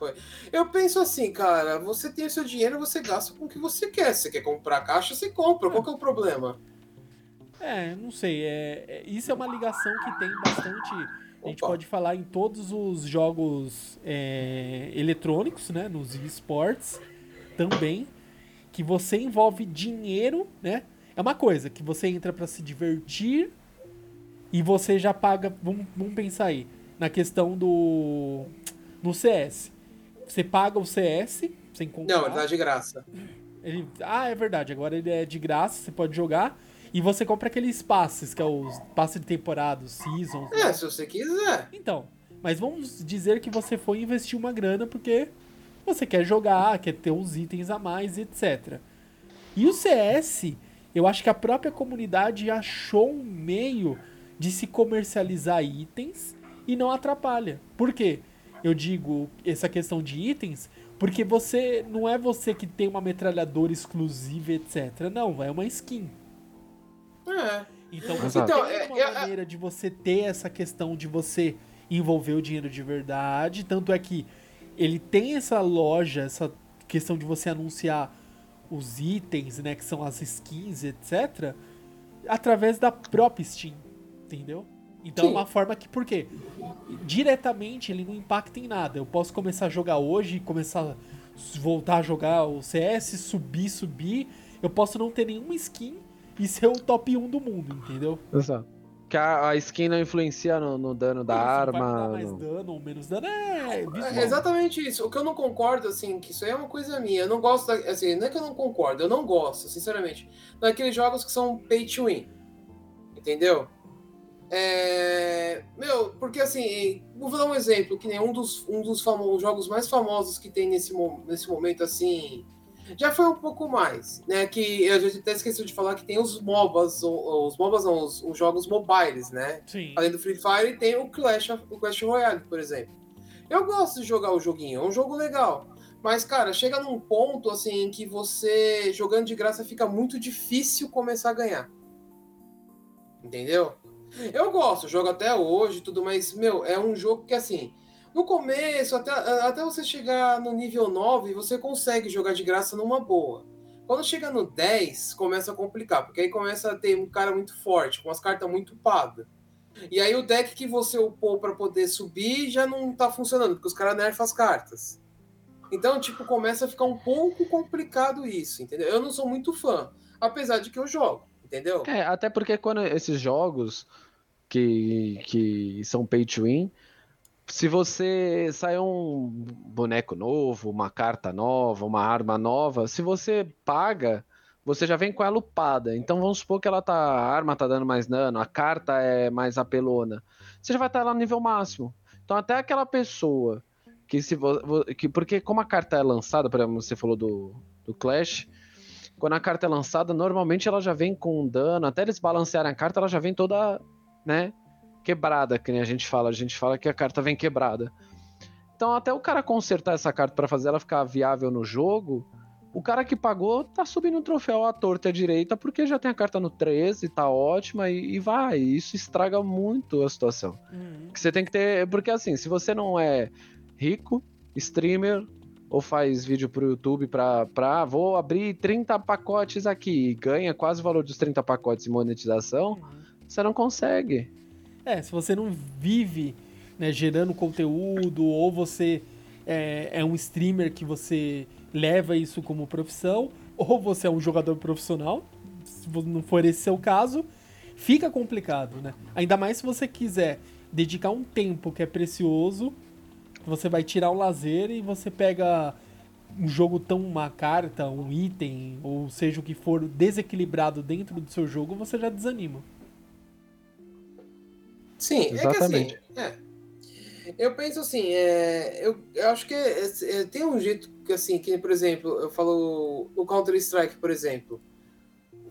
[SPEAKER 2] Né?
[SPEAKER 3] Eu penso assim, cara, você tem o seu dinheiro, você gasta com o que você quer. Se você quer comprar caixa, você compra. Qual que é o problema?
[SPEAKER 2] É, não sei. É, é- isso é uma ligação que tem bastante. A gente
[SPEAKER 3] Opa.
[SPEAKER 2] pode falar em todos os jogos é, eletrônicos, né? Nos esportes também. Que você envolve dinheiro, né? É uma coisa que você entra pra se divertir e você já paga. Vamos, vamos pensar aí. Na questão do. No CS. Você paga o CS sem comprar.
[SPEAKER 3] Não, ele tá de graça.
[SPEAKER 2] Ele- ah, é verdade. Agora ele é de graça, você pode jogar. E você compra aqueles passes, que é os passes de temporada, os seasons.
[SPEAKER 3] É,
[SPEAKER 2] né?
[SPEAKER 3] se você quiser.
[SPEAKER 2] Então, mas vamos dizer que você foi investir uma grana porque você quer jogar, quer ter uns itens a mais, etc. E o CS, eu acho que a própria comunidade achou um meio de se comercializar itens e não atrapalha. Por quê? Eu digo essa questão de itens porque você não é você que tem uma metralhadora exclusiva, etc. Não, é uma skin.
[SPEAKER 3] É.
[SPEAKER 2] Então você.
[SPEAKER 3] Então,
[SPEAKER 2] tem
[SPEAKER 3] é,
[SPEAKER 2] uma
[SPEAKER 3] é,
[SPEAKER 2] maneira de você ter essa questão de você envolver o dinheiro de verdade. Tanto é que ele tem essa loja, essa questão de você anunciar os itens, né? Que são as skins, etc. Através da própria Steam. Entendeu? Então
[SPEAKER 3] Sim.
[SPEAKER 2] é uma forma que, por quê? Diretamente ele não impacta em nada. Eu posso começar a jogar hoje, começar a voltar a jogar o CS, subir, subir. Eu posso não ter nenhuma skin e ser o top 1 do mundo, entendeu?
[SPEAKER 4] Exato. Que a, a skin não influencia no, no dano da
[SPEAKER 2] Isso, Vai me dar
[SPEAKER 4] arma.
[SPEAKER 2] mais
[SPEAKER 4] no-
[SPEAKER 2] dano ou menos dano. É.
[SPEAKER 3] É exatamente isso. O que eu não concordo, assim, que isso aí é uma coisa minha. Eu não gosto, da, assim, não é que eu não concordo, eu não gosto, sinceramente, daqueles jogos que são pay to win. Entendeu? É... Meu, porque assim, vou dar um exemplo, que nem um dos, um dos famo- jogos mais famosos que tem nesse, nesse momento, assim. Já foi um pouco mais, né? Que a gente até esqueceu de falar que tem os MOBAs, os MOBAs não, os, os jogos mobiles, né?
[SPEAKER 2] Sim.
[SPEAKER 3] Além do Free Fire, tem o Clash, o Clash Royale, por exemplo. Eu gosto de jogar o joguinho, é um jogo legal. Mas, cara, chega num ponto assim que você, jogando de graça, fica muito difícil começar a ganhar. Entendeu? Eu gosto, jogo até hoje tudo, mas, meu, é um jogo que assim. No começo, até, até você chegar no nível 9, você consegue jogar de graça numa boa. Quando chega no 10, começa a complicar, porque aí começa a ter um cara muito forte, com as cartas muito upadas. E aí o deck que você upou para poder subir já não tá funcionando, porque os caras nerfam as cartas. Então, tipo, começa a ficar um pouco complicado isso, entendeu? Eu não sou muito fã, apesar de que eu jogo, entendeu?
[SPEAKER 4] É, até porque quando esses jogos que, que são pay to win, se você sai um boneco novo, uma carta nova, uma arma nova, se você paga, você já vem com ela upada. Então vamos supor que ela tá, a arma tá dando mais dano, a carta é mais apelona. Você já vai estar lá no nível máximo. Então até aquela pessoa que se que porque como a carta é lançada, por exemplo, você falou do, do Clash, quando a carta é lançada, normalmente ela já vem com dano, até eles balancearem a carta, ela já vem toda, né, quebrada, que nem a gente fala. A gente fala que a carta vem quebrada. Então, até o cara consertar essa carta para fazer ela ficar viável no jogo, o cara que pagou tá subindo um troféu à torta e à direita porque já tem a carta no 13, tá ótima e, e vai. Isso estraga muito a situação.
[SPEAKER 2] Uhum.
[SPEAKER 4] Que você tem que ter. Porque assim, se você não é rico, streamer, ou faz vídeo pro YouTube pra, pra ah, vou abrir 30 pacotes aqui e ganha quase o valor dos 30 pacotes de monetização,
[SPEAKER 2] Uhum.
[SPEAKER 4] você não consegue.
[SPEAKER 2] É, se você não vive né, gerando conteúdo, ou você é, é um streamer que você leva isso como profissão, ou você é um jogador profissional, se não for esse seu caso, fica complicado, né? Ainda mais se você quiser dedicar um tempo que é precioso, você vai tirar o lazer e você pega um jogo tão uma carta, um item, ou seja o que for desequilibrado dentro do seu jogo, você já desanima.
[SPEAKER 3] Sim,
[SPEAKER 4] Exatamente.
[SPEAKER 3] é que assim. É. Eu penso assim, é, eu, eu acho que é, é, tem um jeito que, assim, que, por exemplo, eu falo no Counter-Strike, por exemplo.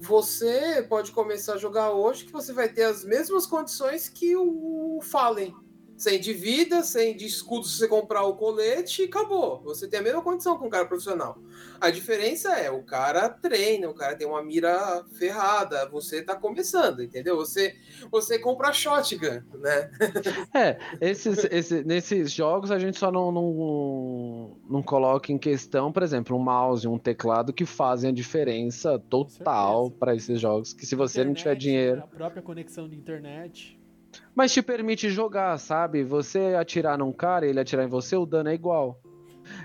[SPEAKER 3] Você pode começar a jogar hoje que você vai ter as mesmas condições que o Fallen. Sem de vida, sem de escudo se você comprar o colete e acabou. Você tem a mesma condição com um cara profissional. A diferença é, o cara treina, o cara tem uma mira ferrada, você tá começando, entendeu? Você, você compra shotgun, né? <laughs>
[SPEAKER 4] É, esses, esse- nesses jogos a gente só não, não, não coloca em questão, por exemplo, um mouse e um teclado que fazem a diferença total para esses jogos. Que se você não tiver
[SPEAKER 2] Internet,
[SPEAKER 4] dinheiro.
[SPEAKER 2] A própria conexão de internet.
[SPEAKER 4] Mas te permite jogar, sabe? Você atirar num cara e ele atirar em você, o dano é igual.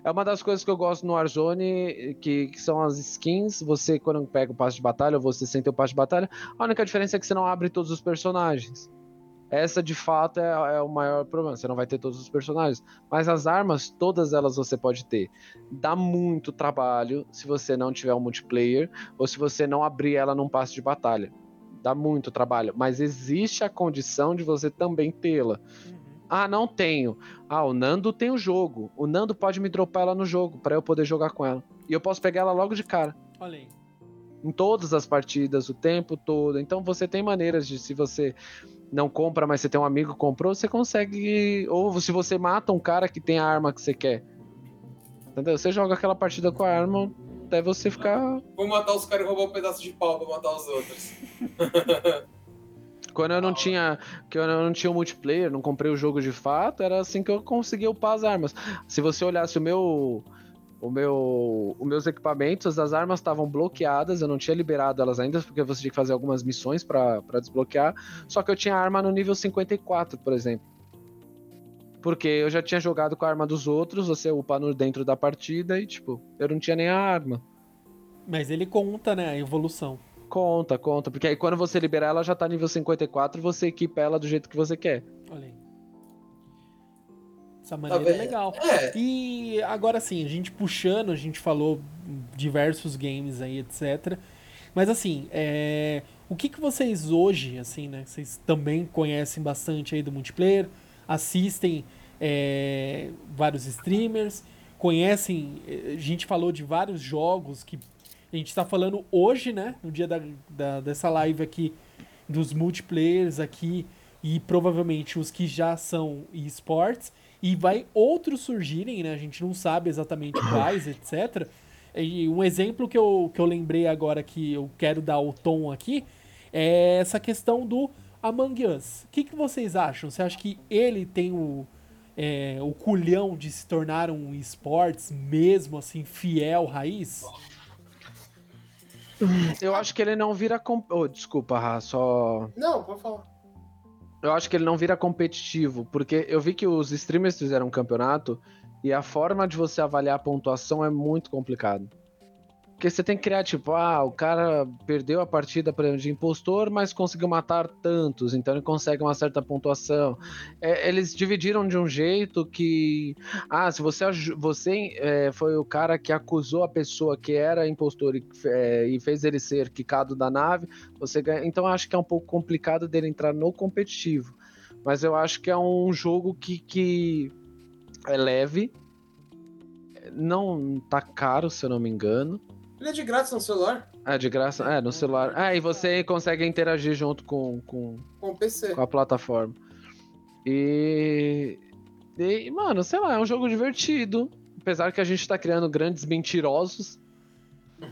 [SPEAKER 4] É uma das coisas que eu gosto no Warzone, que, que são as skins. Você, quando pega o passe de batalha, você sem ter o passe de batalha, a única diferença é que você não abre todos os personagens. Essa, de fato, é, é o maior problema. Você não vai ter todos os personagens. Mas as armas, todas elas você pode ter. Dá muito trabalho se você não tiver um multiplayer, ou se você não abrir ela num passe de batalha. Dá muito trabalho. Mas existe a condição de você também tê-la.
[SPEAKER 2] Uhum.
[SPEAKER 4] Ah, não tenho. Ah, o Nando tem o jogo. O Nando pode me dropar ela no jogo pra eu poder jogar com ela. E eu posso pegar ela logo de cara.
[SPEAKER 2] Olha aí.
[SPEAKER 4] Em todas as partidas, o tempo todo. Então você tem maneiras de, se você não compra, mas você tem um amigo que comprou, você consegue. Ou se você mata um cara que tem a arma que você quer. Entendeu? Você joga aquela partida com a arma até você ficar.
[SPEAKER 3] Vou matar os caras e roubar um pedaço de pau pra matar os outros. <laughs>
[SPEAKER 4] Quando eu não tinha. Que eu não tinha o multiplayer, não comprei o jogo de fato, era assim que eu conseguia upar as armas. Se você olhasse o meu. O meu, os meus equipamentos, as armas estavam bloqueadas, eu não tinha liberado elas ainda, porque você tinha que fazer algumas missões pra desbloquear. Só que eu tinha arma no nível 54, por exemplo. Porque eu já tinha jogado com a arma dos outros, você upa no dentro da partida e, tipo, eu não tinha nem a arma.
[SPEAKER 2] Mas ele conta, né, a evolução.
[SPEAKER 4] Conta, conta. Porque aí quando você liberar ela já tá nível 54, você equipa ela do jeito que você quer.
[SPEAKER 2] Olha aí. Essa maneira
[SPEAKER 3] Tá
[SPEAKER 2] é legal.
[SPEAKER 3] É,
[SPEAKER 2] E agora sim, a gente puxando, a gente falou diversos games aí, etc. Mas assim, é, o que, que vocês hoje, assim, né? Vocês também conhecem bastante aí do multiplayer, assistem é, vários streamers, conhecem. eh, A gente falou de vários jogos que a gente está falando hoje, né? No dia da, da- dessa live aqui, dos multiplayers aqui e provavelmente os que já são esportes. E vai outros surgirem, né? A gente não sabe exatamente quais, etc. E um exemplo que eu, que eu lembrei agora que eu quero dar o tom aqui é essa questão do Among Us. O que, que vocês acham? Você acha que ele tem o, é, o culhão de se tornar um esportes mesmo assim, fiel, raiz?
[SPEAKER 4] Eu acho que ele não vira. Com... Oh, desculpa, Ra, só.
[SPEAKER 3] não, pode falar.
[SPEAKER 4] Eu acho que ele não vira competitivo, porque eu vi que os streamers fizeram um campeonato e a forma de você avaliar a pontuação é muito complicado. Porque você tem que criar, tipo, ah, o cara perdeu a partida por exemplo, de impostor, mas conseguiu matar tantos, então ele consegue uma certa pontuação. É, eles dividiram de um jeito que. Ah, se você, você é, foi o cara que acusou a pessoa que era impostor e, é, e fez ele ser quicado da nave, você ganha. Então acho que é um pouco complicado dele entrar no competitivo. Mas eu acho que é um jogo que, que é leve. Não tá caro, se eu não me engano.
[SPEAKER 3] Ele é de grátis no celular,
[SPEAKER 4] É de graça. É, no celular. É, e você consegue interagir junto com, com,
[SPEAKER 3] com o PC.
[SPEAKER 4] com a plataforma. E, e, mano, sei lá, é um jogo divertido. Apesar que a gente tá criando grandes mentirosos.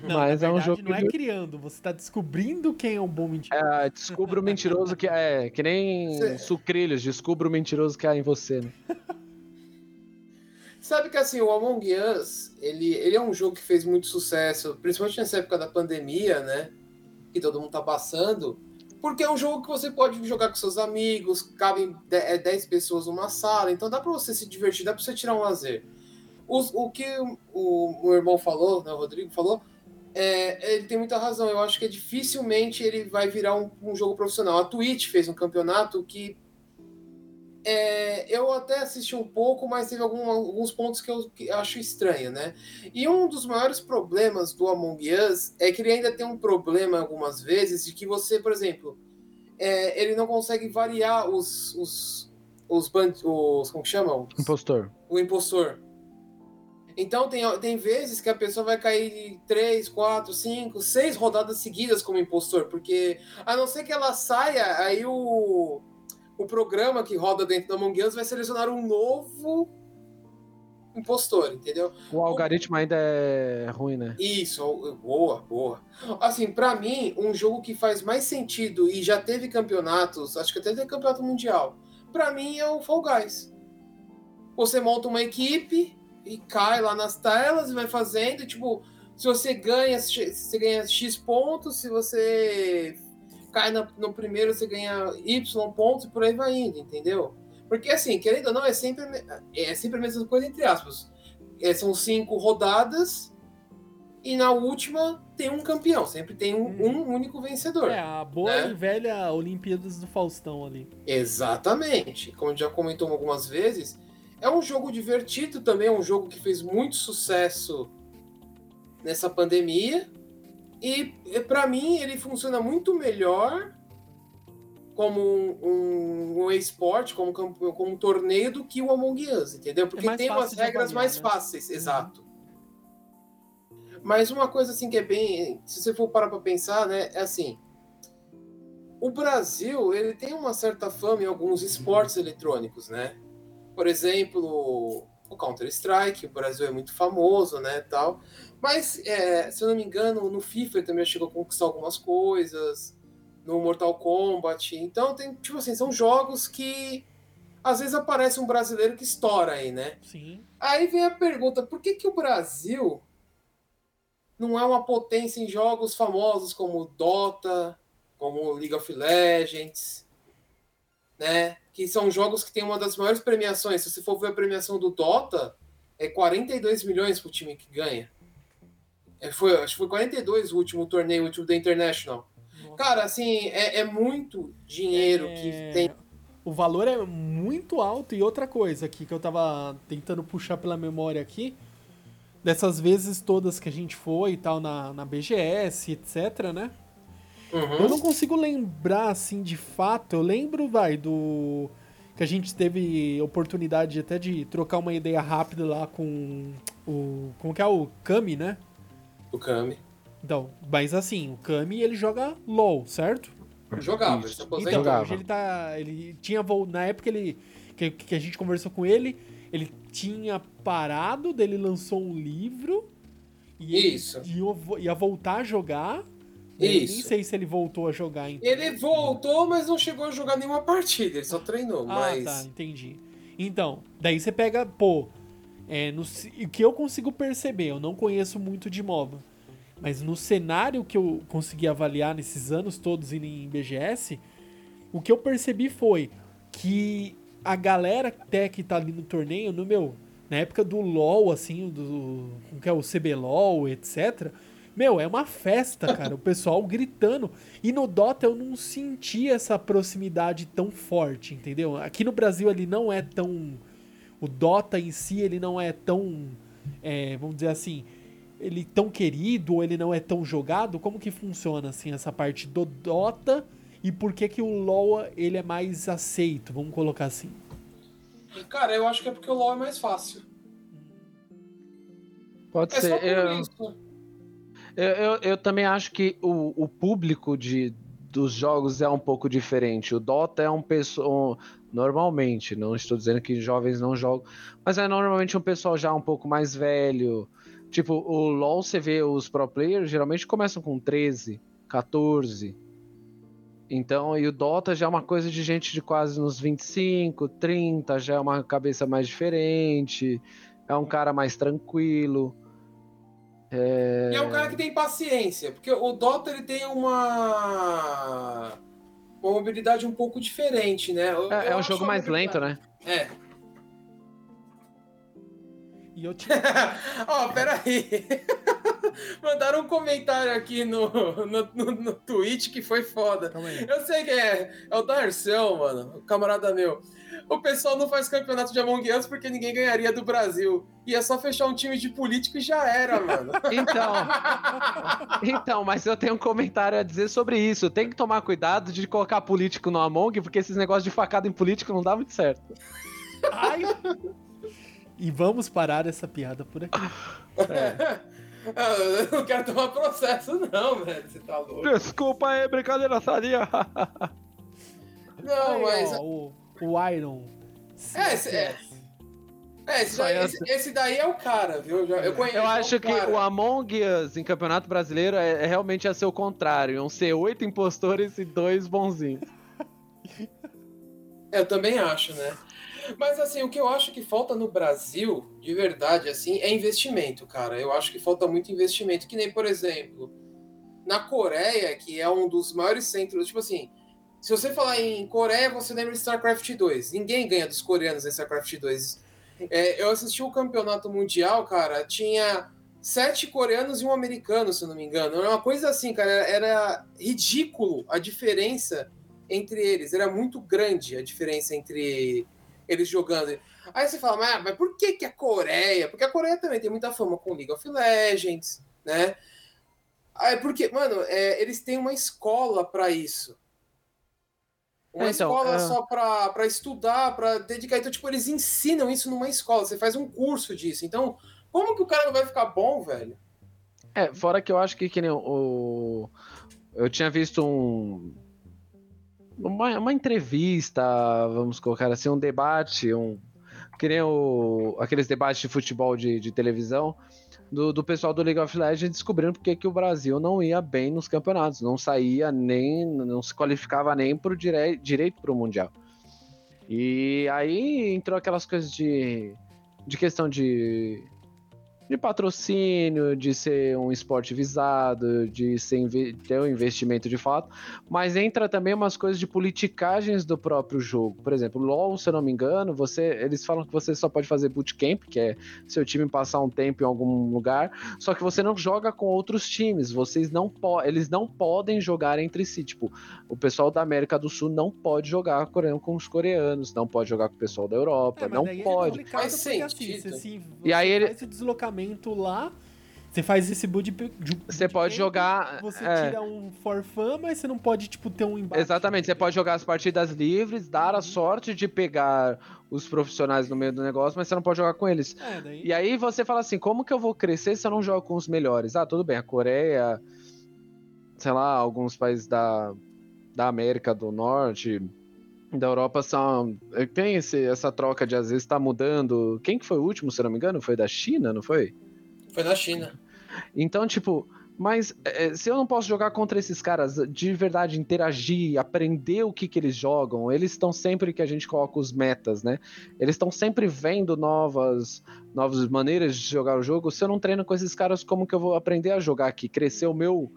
[SPEAKER 2] Não,
[SPEAKER 4] mas
[SPEAKER 2] na
[SPEAKER 4] é um jogo
[SPEAKER 2] não é criando, você tá descobrindo quem é um bom mentiroso.
[SPEAKER 4] É, descubra o mentiroso que é. Que nem
[SPEAKER 3] Cê-
[SPEAKER 4] sucrilhos, descubra o mentiroso que há em você, né? <laughs>
[SPEAKER 3] Sabe que assim, o Among Us, ele, ele é um jogo que fez muito sucesso, principalmente nessa época da pandemia, né? Que todo mundo tá passando. Porque é um jogo que você pode jogar com seus amigos, cabem de- é, 10 pessoas numa sala, então dá pra você se divertir, dá pra você tirar um lazer. Os- o que o, o meu irmão falou, né, o Rodrigo falou, é, ele tem muita razão. Eu acho que dificilmente ele vai virar um, um jogo profissional. A Twitch fez um campeonato que é, eu até assisti um pouco, mas teve algum- alguns pontos que eu, que acho estranho, né? E um dos maiores problemas do Among Us é que ele ainda tem um problema algumas vezes de que você, por exemplo, é, ele não consegue variar os os os, os como que chamam? Os-
[SPEAKER 4] Impostor.
[SPEAKER 3] o impostor. Então tem, tem vezes que a pessoa vai cair três, quatro, cinco, seis rodadas seguidas como impostor, porque a não ser que ela saia, aí o, o programa que roda dentro do Among Us vai selecionar um novo impostor, entendeu?
[SPEAKER 4] O algoritmo ainda é ruim, né?
[SPEAKER 3] Isso, boa, boa. Assim, pra mim, um jogo que faz mais sentido e já teve campeonatos, acho que até teve campeonato mundial, pra mim é o Fall Guys. Você monta uma equipe e cai lá nas telas e vai fazendo, e, tipo, se você ganha, você ganha X pontos, se você cai na- no primeiro, você ganha Y pontos e por aí vai indo, entendeu? Porque assim, querendo ou não, é sempre, é sempre a mesma coisa, entre aspas. É, são cinco rodadas e na última tem um campeão, sempre tem um, um único vencedor.
[SPEAKER 2] É, a boa
[SPEAKER 3] né?
[SPEAKER 2] e velha Olimpíadas do Faustão ali.
[SPEAKER 3] Exatamente. Como já comentou algumas vezes, é um jogo divertido também, é um jogo que fez muito sucesso nessa pandemia. E para mim ele funciona muito melhor como um, um, um esporte, como, como um torneio do que o Among Us, entendeu? Porque
[SPEAKER 2] mais
[SPEAKER 3] tem umas regras mais
[SPEAKER 2] né?
[SPEAKER 3] fáceis, exato. Mas uma coisa assim que é bem, se você for parar para pensar, né, é assim, o Brasil ele tem uma certa fama em alguns esportes eletrônicos, né? Por exemplo, o Counter Strike, o Brasil é muito famoso, né, tal. Mas é, se eu não me engano, no FIFA também chegou a conquistar algumas coisas, no Mortal Kombat. Então tem tipo assim, são jogos que às vezes aparece um brasileiro que estoura aí, né?
[SPEAKER 2] Sim.
[SPEAKER 3] Aí vem a pergunta: por que, que o Brasil não é uma potência em jogos famosos como Dota, como League of Legends, né? Que são jogos que têm uma das maiores premiações. Se você for ver a premiação do Dota, é 42 milhões pro time que ganha. É, foi, acho que foi 42 o último torneio, o último da International.
[SPEAKER 2] Nossa.
[SPEAKER 3] Cara, assim, é, é muito dinheiro
[SPEAKER 2] É,
[SPEAKER 3] que tem.
[SPEAKER 2] O valor é muito alto e outra coisa aqui que eu tava tentando puxar pela memória aqui, dessas vezes todas que a gente foi e tal na, na BGS, etc, né?
[SPEAKER 3] Uhum.
[SPEAKER 2] Eu não consigo lembrar, assim, de fato. Eu lembro, vai, do. Que a gente teve oportunidade até de trocar uma ideia rápida lá com o. Como que é? O Kami, né?
[SPEAKER 3] O Kami.
[SPEAKER 2] Então, mas assim, o Kami ele joga LOL, certo?
[SPEAKER 3] Jogava, ele
[SPEAKER 4] Isso.
[SPEAKER 2] Então,
[SPEAKER 4] Jogava.
[SPEAKER 2] hoje ele tá. Ele tinha Na época ele. Que, que a gente conversou com ele, ele tinha parado, daí ele lançou um livro. E ele
[SPEAKER 3] Isso.
[SPEAKER 2] Ia, ia voltar a jogar. Eu Nem
[SPEAKER 3] Isso.
[SPEAKER 2] sei se ele voltou a jogar ainda.
[SPEAKER 3] Ele voltou, mas não chegou a jogar nenhuma partida, ele só treinou.
[SPEAKER 2] Ah,
[SPEAKER 3] mas
[SPEAKER 2] tá, entendi. Então, daí você pega, pô, é, no, o que eu consigo perceber, eu não conheço muito de MOBA, mas no cenário que eu consegui avaliar nesses anos todos indo em BGS, o que eu percebi foi que a galera até que tá ali no torneio, no meu, na época do LoL, assim, do, que é, o CBLOL, etc., meu, é uma festa, cara, o pessoal gritando. E no Dota eu não senti essa proximidade tão forte, entendeu? Aqui no Brasil ele não é tão. O Dota em si ele não é tão. é, vamos dizer assim. Ele tão querido ou ele não é tão jogado? Como que funciona assim essa parte do Dota e por que que o LoL ele é mais aceito? Vamos colocar assim.
[SPEAKER 3] Cara, eu acho que é porque o LoL é mais fácil.
[SPEAKER 4] Pode
[SPEAKER 3] É
[SPEAKER 4] ser.
[SPEAKER 3] só por
[SPEAKER 4] Eu,
[SPEAKER 3] isso.
[SPEAKER 4] eu, eu, eu também acho que o, o público de, dos jogos é um pouco diferente. O Dota é um pessoal. Normalmente, não estou dizendo que jovens não jogam, mas é normalmente um pessoal já um pouco mais velho. Tipo, o LoL, você vê os pro players, geralmente começam com 13, 14. Então, e o Dota já é uma coisa de gente de quase nos 25, 30, já é uma cabeça mais diferente, é um cara mais tranquilo.
[SPEAKER 3] É... E é um cara que tem paciência, porque o Dota ele tem uma uma mobilidade um pouco diferente, né?
[SPEAKER 4] Eu, é, é um jogo mais lento, né?
[SPEAKER 3] É. <laughs>
[SPEAKER 2] E eu te... <laughs>
[SPEAKER 3] Ó, oh, peraí. <laughs> Mandaram um comentário aqui no, no, no, no Twitch que foi foda. Eu sei que é. É o Darcel, mano. Camarada meu. O pessoal não faz campeonato de Among Us porque ninguém ganharia do Brasil. E é só fechar um time de político e já era, mano. <laughs>
[SPEAKER 4] Então. então, mas eu tenho um comentário a dizer sobre isso. Tem que tomar cuidado de colocar político no Among, porque esses negócios de facada em político não dá muito certo.
[SPEAKER 2] Ai. E vamos parar essa piada por aqui.
[SPEAKER 3] É. <laughs> <laughs> Eu não quero tomar processo, não, velho. Você tá louco.
[SPEAKER 4] Desculpa aí, brincadeira sadia. <laughs>
[SPEAKER 3] Não, aí, mas.
[SPEAKER 2] Ó, o, o Iron.
[SPEAKER 3] É, esse, é, é esse, daí, esse, esse, daí é o cara, viu? Eu, eu, conheço,
[SPEAKER 4] eu acho que o Among Us em Campeonato Brasileiro é, é realmente a ser o contrário. Iam ser oito impostores e dois bonzinhos.
[SPEAKER 3] Eu também acho, né? Mas assim, o que eu acho que falta no Brasil, de verdade, assim, é investimento, cara. Eu acho que falta muito investimento. Que nem, por exemplo, na Coreia, que é um dos maiores centros, tipo assim, se você falar em Coreia, você lembra de StarCraft 2. Ninguém ganha dos coreanos em StarCraft 2. É, eu assisti o campeonato mundial, cara, tinha sete coreanos e um americano, se eu não me engano. É uma coisa assim, cara, era ridículo a diferença entre eles. Era muito grande a diferença entre eles jogando. Aí você fala, mas, mas por que, que a Coreia? Porque a Coreia também tem muita fama com League of Legends, né? Aí, porque, mano, é, eles têm uma escola para isso. Uma então, escola é... só para estudar, para dedicar. Então, tipo, eles ensinam isso numa escola. Você faz um curso disso. Então, como que o cara não vai ficar bom, velho?
[SPEAKER 4] É, fora que eu acho que, que nem o. Eu tinha visto um uma, uma entrevista, vamos colocar assim, um debate, um, que nem o, aqueles debates de futebol de, de televisão, do, do, pessoal do League of Legends descobrindo porque que o Brasil não ia bem nos campeonatos, não saía nem, não se qualificava nem pro dire, direito para o Mundial. E aí entrou aquelas coisas de, de questão de de patrocínio, de ser um esporte visado, de ser, ter um investimento de fato, mas entra também umas coisas de politicagens do próprio jogo. Por exemplo, LoL, se eu não me engano, você, eles falam que você só pode fazer bootcamp, que é seu time passar um tempo em algum lugar, só que você não joga com outros times, vocês não eles não podem jogar entre si, tipo, o pessoal da América do Sul não pode jogar coreano com os coreanos, não pode jogar com o pessoal da Europa, é, não pode.
[SPEAKER 2] É mas sim, assim, você,
[SPEAKER 4] e aí ele
[SPEAKER 2] esse deslocamento lá você faz esse boot.
[SPEAKER 4] Você pode jogar.
[SPEAKER 2] Você é. tira um for fun, mas você não pode, tipo, ter um embate.
[SPEAKER 4] Exatamente, você pode jogar as partidas livres, dar a uhum. sorte de pegar os profissionais no meio do negócio, mas você não pode jogar com eles. É, daí... E aí você fala assim: como que eu vou crescer se eu não jogo com os melhores? Ah, tudo bem, a Coreia, sei lá, alguns países da, da América do Norte, da Europa são. Tem esse, essa troca de às vezes tá mudando. Quem que foi o último, se eu não me engano? Foi da China, não foi?
[SPEAKER 3] Foi da China.
[SPEAKER 4] Então, tipo, mas é, se eu não posso jogar contra esses caras, de verdade, interagir, aprender o que, que eles jogam, eles estão sempre que a gente coloca os metas, né? Eles estão sempre vendo novas, novas maneiras de jogar o jogo. Se eu não treino com esses caras, como que eu vou aprender a jogar aqui? Crescer o meu.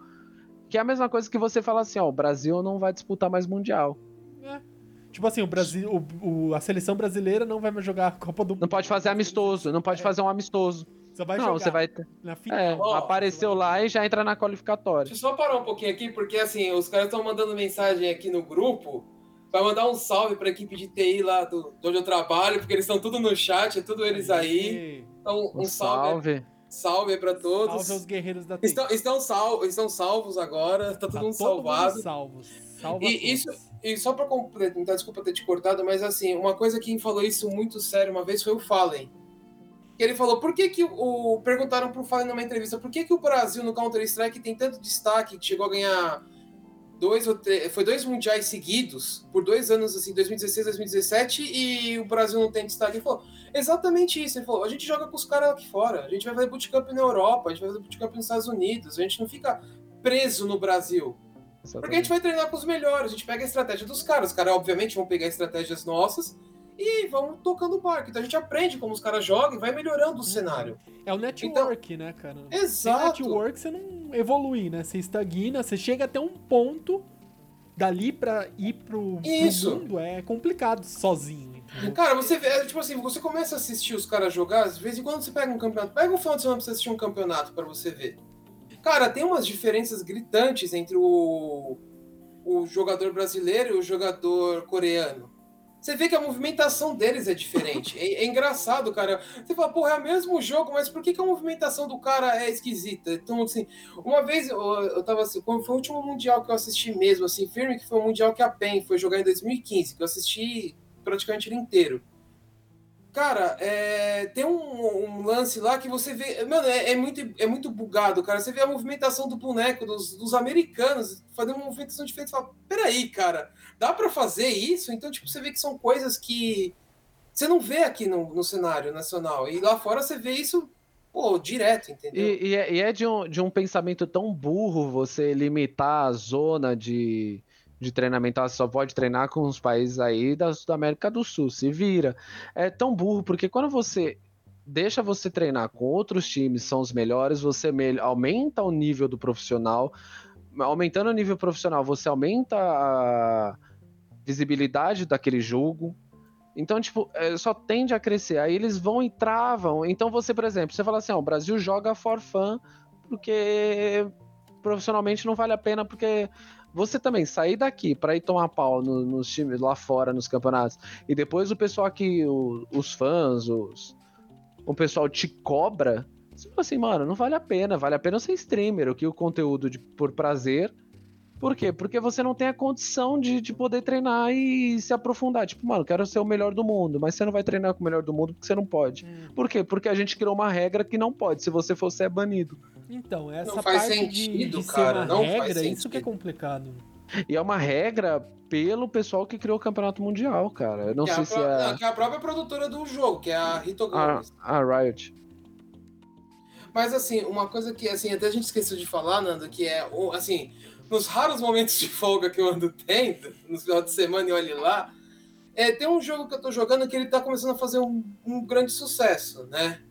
[SPEAKER 4] Que é a mesma coisa que você fala assim, ó, o Brasil não vai disputar mais Mundial.
[SPEAKER 2] É. Tipo assim, o Brasil, o, o, a seleção brasileira não vai mais jogar a Copa do
[SPEAKER 4] Mundo. Não pode fazer amistoso, não pode é. fazer um amistoso.
[SPEAKER 2] Você vai
[SPEAKER 4] não,
[SPEAKER 2] jogar
[SPEAKER 4] você vai.
[SPEAKER 2] Na
[SPEAKER 4] final. É, oh, apareceu lá e já entra na qualificatória.
[SPEAKER 3] Deixa eu só parar um pouquinho aqui, porque assim, os caras estão mandando mensagem aqui no grupo. Vai mandar um salve pra equipe de TI lá do, de onde eu trabalho, porque eles estão tudo no chat, é tudo eles aí. Então, um, um salve. salve. Para todos.
[SPEAKER 2] Salve aos guerreiros da
[SPEAKER 3] TI. Estão, estão, sal, estão salvos agora, tá todo tá mundo todo salvado. Mundo
[SPEAKER 2] salvos.
[SPEAKER 3] Salva e, isso, e só para completar, desculpa ter te cortado, mas assim, uma coisa que falou isso muito sério uma vez foi o Fallen ele falou, por que que o... Perguntaram pro Fallen numa entrevista, por que que o Brasil no Counter-Strike tem tanto destaque, que chegou a ganhar dois ou três, foi dois mundiais seguidos, por dois anos, assim, 2016, 2017, e o Brasil não tem destaque. Ele falou exatamente isso. Ele falou: a gente joga com os caras aqui fora, a gente vai fazer bootcamp na Europa, a gente vai fazer bootcamp nos Estados Unidos, a gente não fica preso no Brasil. Porque a gente vai treinar com os melhores, a gente pega a estratégia dos caras. Os caras, obviamente, vão pegar estratégias nossas e vão tocando o barco. Então a gente aprende como os caras jogam e vai melhorando o
[SPEAKER 2] Uhum.
[SPEAKER 3] cenário.
[SPEAKER 2] É o network, né, cara?
[SPEAKER 3] Exato.
[SPEAKER 2] Sem network você não evolui, né? Você estagna, você chega até um ponto dali pra ir pro, pro
[SPEAKER 3] Isso.
[SPEAKER 2] mundo é complicado sozinho. entendeu?
[SPEAKER 3] Cara, você vê, é, tipo assim, você começa a assistir os caras jogar, às vezes, quando você pega um campeonato, pega um final de semana pra você assistir um campeonato pra você ver. Cara, tem umas diferenças gritantes entre o, o jogador brasileiro e o jogador coreano. Você vê que a movimentação deles é diferente. É, é engraçado, cara. Você fala, porra, é o mesmo jogo, mas por que, que a movimentação do cara é esquisita? Então, assim, uma vez eu, eu tava assim, foi o último Mundial que eu assisti mesmo, assim, firme, que foi o Mundial que a PEN foi jogar em 2015, que eu assisti praticamente ele inteiro. Cara, é, tem um, um lance lá que você vê. Mano, é, é muito, é muito bugado, cara. Você vê a movimentação do boneco, dos, dos americanos, fazendo uma movimentação diferente. Você fala, peraí, cara, dá pra fazer isso? Então, tipo, você vê que são coisas que você não vê aqui no, no cenário nacional. E lá fora você vê isso, pô, direto, entendeu?
[SPEAKER 4] E, e é, e é de, um, de um pensamento tão burro você limitar a zona de, de treinamento. Ela só pode treinar com os países aí da, América do Sul. Se vira. É tão burro, porque quando você deixa você treinar com outros times, são os melhores, você aumenta o nível do profissional. Aumentando o nível profissional, você aumenta a visibilidade daquele jogo. Então, tipo, é, só tende a crescer. Aí eles vão e travam. Então, você, por exemplo, você fala assim: ó, o Brasil joga for fun porque profissionalmente não vale a pena, porque você também sair daqui para ir tomar pau no- nos times lá fora, nos campeonatos, e depois o pessoal aqui, o- os fãs, os, o pessoal te cobra. Você fala assim, mano, não vale a pena. Vale a pena ser streamer, o que o conteúdo de, por prazer. Por quê? Porque você não tem a condição de, de poder treinar e se aprofundar. Tipo, mano, quero ser o melhor do mundo, mas você não vai treinar com o melhor do mundo porque você não pode. Por quê? Porque a gente criou uma regra que não pode. Se você for, você é banido.
[SPEAKER 2] Então, essa
[SPEAKER 3] Não faz
[SPEAKER 2] parte de,
[SPEAKER 3] sentido,
[SPEAKER 2] de ser
[SPEAKER 3] cara,
[SPEAKER 2] uma
[SPEAKER 3] não faz
[SPEAKER 2] regra, isso que é complicado.
[SPEAKER 4] E é uma regra pelo pessoal que criou o campeonato mundial, cara. Eu não
[SPEAKER 3] que, é
[SPEAKER 4] sei
[SPEAKER 3] a
[SPEAKER 4] se é
[SPEAKER 3] não, que é a própria produtora do jogo, que é a Rito
[SPEAKER 4] a,
[SPEAKER 3] Gomes.
[SPEAKER 4] a Riot.
[SPEAKER 3] Mas assim, uma coisa que assim, até a gente esqueceu de falar, Nando, que é o- assim, nos raros momentos de folga que eu ando tendo, nos final de semana e olhe lá, é, tem um jogo que eu tô jogando que ele tá começando a fazer um, um grande sucesso, né?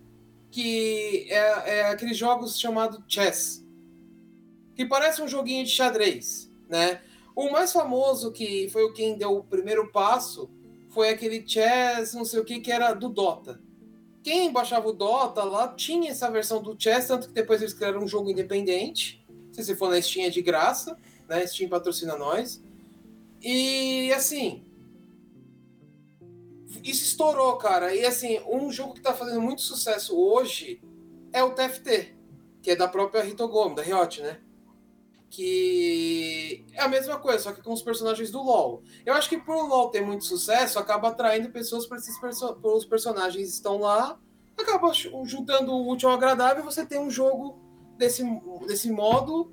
[SPEAKER 3] Que é, é aqueles jogos chamado Chess. Que parece um joguinho de xadrez, né? O mais famoso, que foi o quem deu o primeiro passo, foi aquele Chess, não sei o que, que era do Dota quem baixava o Dota lá tinha essa versão do chess, tanto que depois eles criaram um jogo independente. Se você for na Steam é de graça, né? Steam patrocina nós. E assim. Isso estourou, cara. E assim, um jogo que tá fazendo muito sucesso hoje é o TFT, que é da própria Hitogami, da Riot, né? Que é a mesma coisa, só que com os personagens do LoL. Eu acho que por o LoL ter muito sucesso, acaba atraindo pessoas para esses perso os personagens estão lá, acaba juntando o útil ao agradável e você tem um jogo desse, desse modo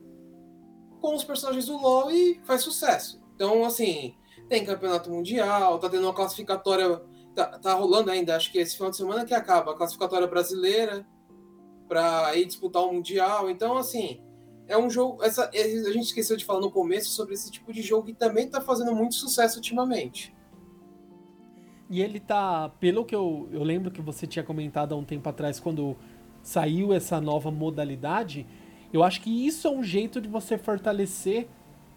[SPEAKER 3] com os personagens do LoL e faz sucesso. Então, assim, tem campeonato mundial, tá tendo uma classificatória, tá, tá rolando ainda, acho que esse final de semana que acaba, a classificatória brasileira para ir disputar o mundial. Então, assim, é um jogo. Essa, a gente esqueceu de falar no começo sobre esse tipo de jogo que também tá fazendo muito sucesso ultimamente.
[SPEAKER 2] E ele tá, pelo que eu, eu lembro que você tinha comentado há um tempo atrás, quando saiu essa nova modalidade, eu acho que isso é um jeito de você fortalecer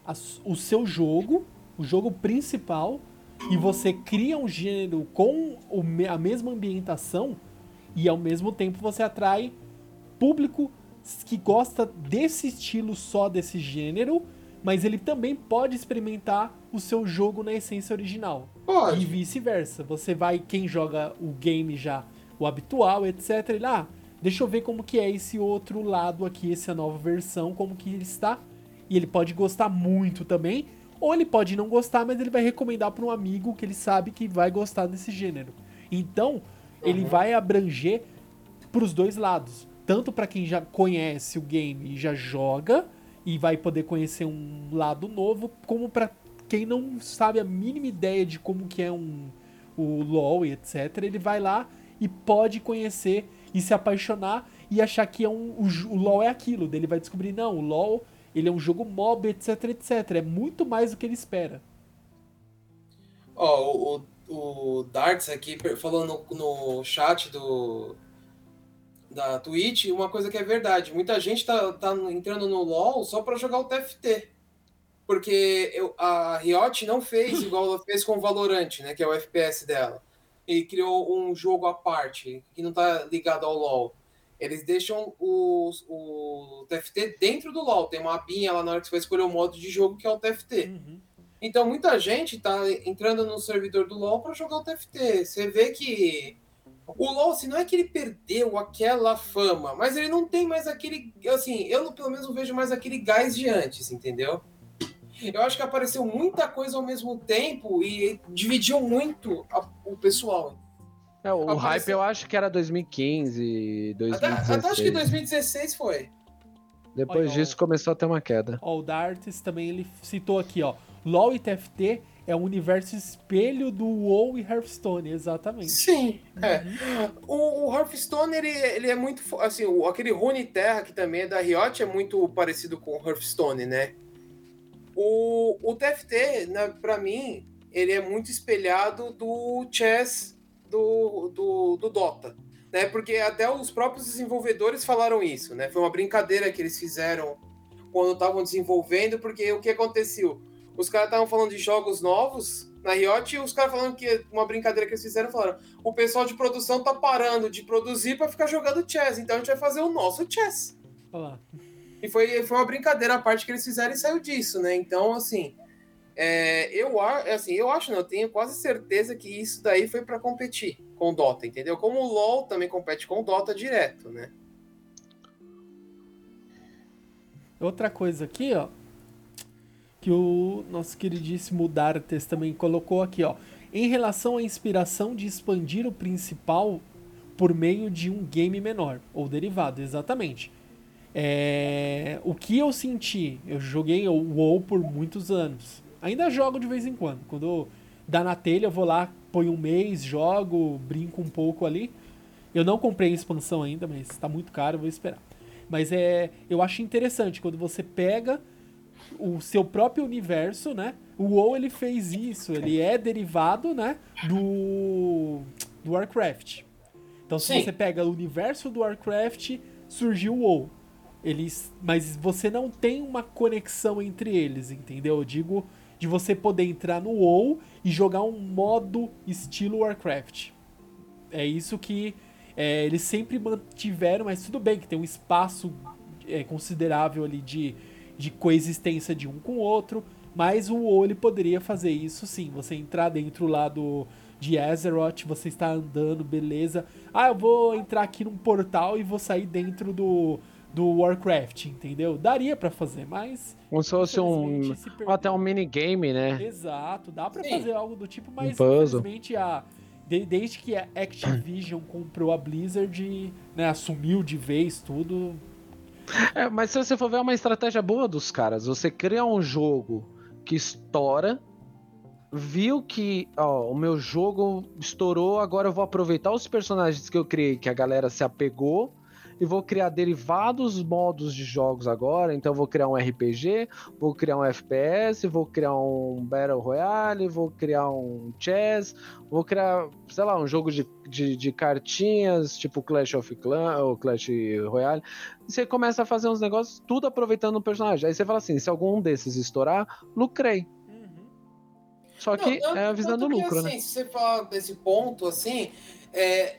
[SPEAKER 2] a o seu jogo, o jogo principal, e você cria um gênero com o a mesma ambientação, e ao mesmo tempo você atrai público que gosta desse estilo só desse gênero, mas ele também pode experimentar o seu jogo na essência original. E
[SPEAKER 3] Pode.
[SPEAKER 2] vice-versa. Você vai, quem joga o game já, o habitual, etc. Ele, ah, deixa eu ver como que é esse outro lado aqui, essa nova versão, como que ele está. E ele pode gostar muito também, ou ele pode não gostar, mas ele vai recomendar para um amigo que ele sabe que vai gostar desse gênero. Então, ele
[SPEAKER 3] Uhum.
[SPEAKER 2] vai abranger para os dois lados. Tanto para quem já conhece o game e já joga, e vai poder conhecer um lado novo, como para quem não sabe a mínima ideia de como que é um o LoL e etc, ele vai lá e pode conhecer e se apaixonar e achar que é um, o, o LoL é aquilo. Daí ele vai descobrir, não, o LoL ele é um jogo mob, etc, etc. É muito mais do que ele espera.
[SPEAKER 3] Ó, o, o, o Darts aqui falou no, no chat do, da Twitch uma coisa que é verdade. Muita gente tá, tá entrando no LoL só para jogar o TFT. Porque eu, a Riot não fez igual ela fez com o Valorant, né? Que é o FPS dela. E criou um jogo à parte, que não tá ligado ao LoL. Eles deixam o, o TFT dentro do LoL. Tem uma abinha lá na hora que você vai escolher o modo de jogo que é o TFT. Uhum. Então muita gente tá entrando no servidor do LoL para jogar o TFT. Você vê que o LoL, assim, não é que ele perdeu aquela fama, mas ele não tem mais aquele. Assim, eu pelo menos não vejo mais aquele gás de antes, entendeu? Eu acho que apareceu muita coisa ao mesmo tempo e dividiu muito a, o pessoal.
[SPEAKER 4] É, o Apareceu... hype eu acho que era 2015, 2016.
[SPEAKER 3] Até, até acho que 2016 foi.
[SPEAKER 4] Depois Olha, disso ó, começou a ter uma queda.
[SPEAKER 2] Ó, o Dartes também ele citou aqui, ó. LoL e TFT é um universo espelho do WoW e Hearthstone, exatamente.
[SPEAKER 3] Sim, é. Uhum. O, o, Hearthstone, ele, ele é muito... Assim, o, aquele Rune Terra, que também é da Riot, é muito parecido com o Hearthstone, né? O, o TFT, né, para mim, ele é muito espelhado do chess do, do, do Dota. Né? Porque até os próprios desenvolvedores falaram isso, né? Foi uma brincadeira que eles fizeram quando estavam desenvolvendo, porque o que aconteceu? Os caras estavam falando de jogos novos na Riot e os caras falando que uma brincadeira que eles fizeram falaram: o pessoal de produção tá parando de produzir para ficar jogando chess, então a gente vai fazer o nosso chess.
[SPEAKER 2] Olá.
[SPEAKER 3] E foi, foi uma brincadeira a parte que eles fizeram e saiu disso, né? Então, assim, é, eu, assim, eu acho, não, eu tenho quase certeza que isso daí foi para competir com o Dota, entendeu? Como o LoL também compete com o Dota direto, né?
[SPEAKER 2] Outra coisa aqui, ó, que o nosso queridíssimo Dartes também colocou aqui, ó. Em relação à inspiração de expandir o principal por meio de um game menor, ou derivado, exatamente. É, o que eu senti, eu joguei o WoW por muitos anos. Ainda jogo de vez em quando. Quando dá na telha, eu vou lá, ponho um mês, jogo, brinco um pouco ali. Eu não comprei a expansão ainda, mas está muito caro, vou esperar. Mas é, eu acho interessante quando você pega o seu próprio universo, né? O WoW ele fez isso, ele é derivado, né, do do Warcraft. Então se Sim. você pega o universo do Warcraft, surgiu o WoW. Eles, mas você não tem uma conexão entre eles, entendeu? Eu digo de você poder entrar no WoW e jogar um modo estilo Warcraft. É isso que é, eles sempre mantiveram, mas tudo bem que tem um espaço é, considerável ali de, de coexistência de um com o outro, mas o WoW ele poderia fazer isso sim. Você entrar dentro lá do de Azeroth, você está andando, beleza. Ah, eu vou entrar aqui num portal e vou sair dentro do do Warcraft, entendeu? Daria para fazer, mas.
[SPEAKER 4] Como se fosse um. Até um minigame, né?
[SPEAKER 2] Exato, dá para fazer algo do tipo, mas um infelizmente a. desde que a Activision <coughs> comprou a Blizzard, né, assumiu de vez tudo.
[SPEAKER 4] É, mas se você for ver é uma estratégia boa dos caras, você cria um jogo que estoura, viu que ó, o meu jogo estourou, agora eu vou aproveitar os personagens que eu criei, que a galera se apegou, e vou criar derivados modos de jogos agora. Então vou criar um RPG, vou criar um FPS, vou criar um Battle Royale, vou criar um chess, vou criar, sei lá, um jogo de, de, de cartinhas, tipo Clash of Clans ou Clash Royale. E você começa a fazer uns negócios, tudo aproveitando o personagem. Aí você fala assim: se algum desses estourar, lucrei. Uhum. Só que não, é avisando o lucro,
[SPEAKER 3] assim,
[SPEAKER 4] né?
[SPEAKER 3] Se você falar desse ponto, assim, é,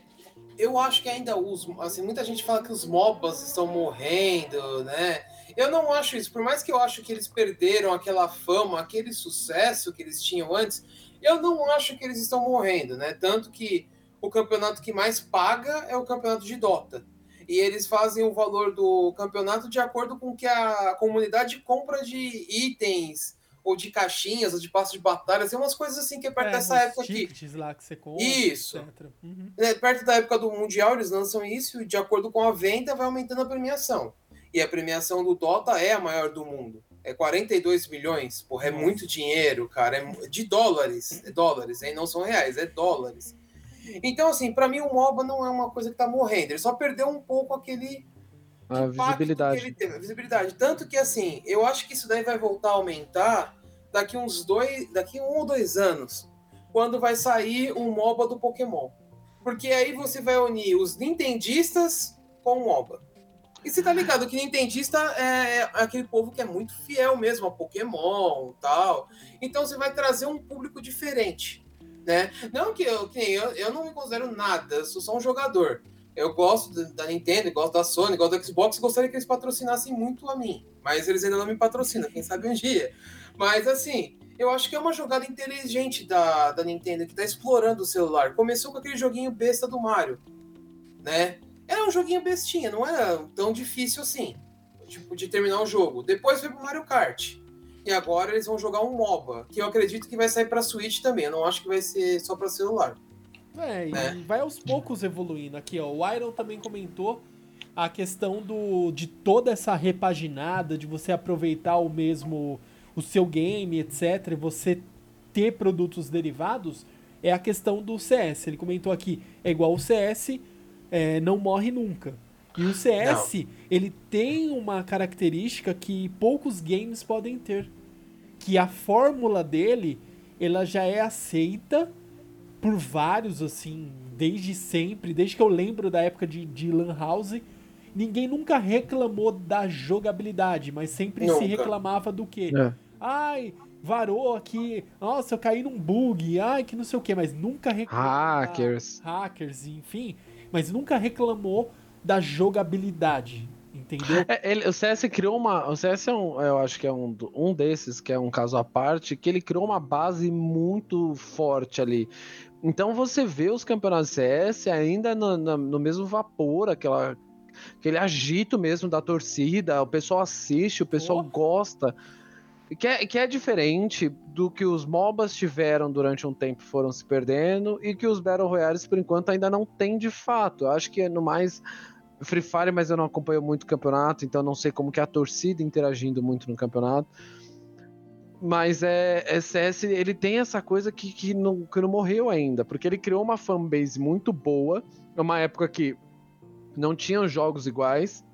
[SPEAKER 3] eu acho que ainda os. Assim, muita gente fala que os MOBAs estão morrendo, né? Eu não acho isso. Por mais que eu acho que eles perderam aquela fama, aquele sucesso que eles tinham antes, eu não acho que eles estão morrendo, né? Tanto que o campeonato que mais paga é o campeonato de Dota. E eles fazem o valor do campeonato de acordo com o que a comunidade compra de itens, ou de caixinhas, ou de passos de batalha, tem umas coisas assim que é perto é, dessa época aqui.
[SPEAKER 2] lá que você compra,
[SPEAKER 3] isso. Uhum. É, perto da época do Mundial, eles lançam isso e de acordo com a venda vai aumentando a premiação. E a premiação do Dota é a maior do mundo. É 42 milhões, porra, é muito dinheiro, cara. É de dólares. É dólares, hein? Não são reais, é dólares. Então, assim, para mim o MOBA não é uma coisa que tá morrendo. Ele só perdeu um pouco aquele.
[SPEAKER 4] A visibilidade.
[SPEAKER 3] Que ele teve, a visibilidade. Tanto que, assim, eu acho que isso daí vai voltar a aumentar daqui uns dois. Daqui um ou dois anos. Quando vai sair um MOBA do Pokémon. Porque aí você vai unir os Nintendistas com o MOBA. E você tá ligado que Nintendista é, é aquele povo que é muito fiel mesmo a Pokémon e tal. Então você vai trazer um público diferente. Né? Não que eu, que eu, eu não me considero nada, eu sou só um jogador. Eu gosto da Nintendo, gosto da Sony, gosto do Xbox, gostaria que eles patrocinassem muito a mim. Mas eles ainda não me patrocinam, quem sabe um dia. Mas assim, eu acho que é uma jogada inteligente da, da Nintendo que tá explorando o celular. Começou com aquele joguinho besta do Mario, né? Era um joguinho bestinha, não era tão difícil assim, tipo, de terminar o jogo. Depois foi pro Mario Kart. E agora eles vão jogar um MOBA, que eu acredito que vai sair pra Switch também. Eu não acho que vai ser só pra celular.
[SPEAKER 2] É, e vai aos poucos evoluindo. Aqui, ó, o Iron também comentou a questão do, de toda essa repaginada, de você aproveitar o mesmo, o seu game, etc., e você ter produtos derivados, é a questão do CS. Ele comentou aqui, é igual o CS, é, não morre nunca. E o CS, não. ele tem uma característica que poucos games podem ter. Que a fórmula dele, ela já é aceita por vários, assim, desde sempre, desde que eu lembro da época de, de Lan House. Ninguém nunca reclamou da jogabilidade, mas sempre nunca. se reclamava do quê? É. Ai, varou aqui, nossa, eu caí num bug, ai, que não sei o que, mas nunca
[SPEAKER 4] reclamou. Hackers.
[SPEAKER 2] Hackers, enfim mas nunca reclamou da jogabilidade. Entendeu?
[SPEAKER 4] É, ele, o CS criou uma. O CS é um, eu acho que é um, um desses, que é um caso à parte, que ele criou uma base muito forte ali. Então você vê os campeonatos CS ainda no, no, no mesmo vapor, aquela, aquele agito mesmo da torcida, o pessoal assiste, o pessoal oh. gosta. Que é, que é diferente do que os MOBAs tiveram durante um tempo, foram se perdendo, e que os Battle Royales, por enquanto, ainda não tem de fato. Eu acho que é no mais Free Fire, mas eu não acompanho muito o campeonato, então não sei como que é a torcida interagindo muito no campeonato. Mas é, é CS, ele tem essa coisa que, que, não, que não morreu ainda, porque ele criou uma fanbase muito boa, numa época que não tinham jogos iguais,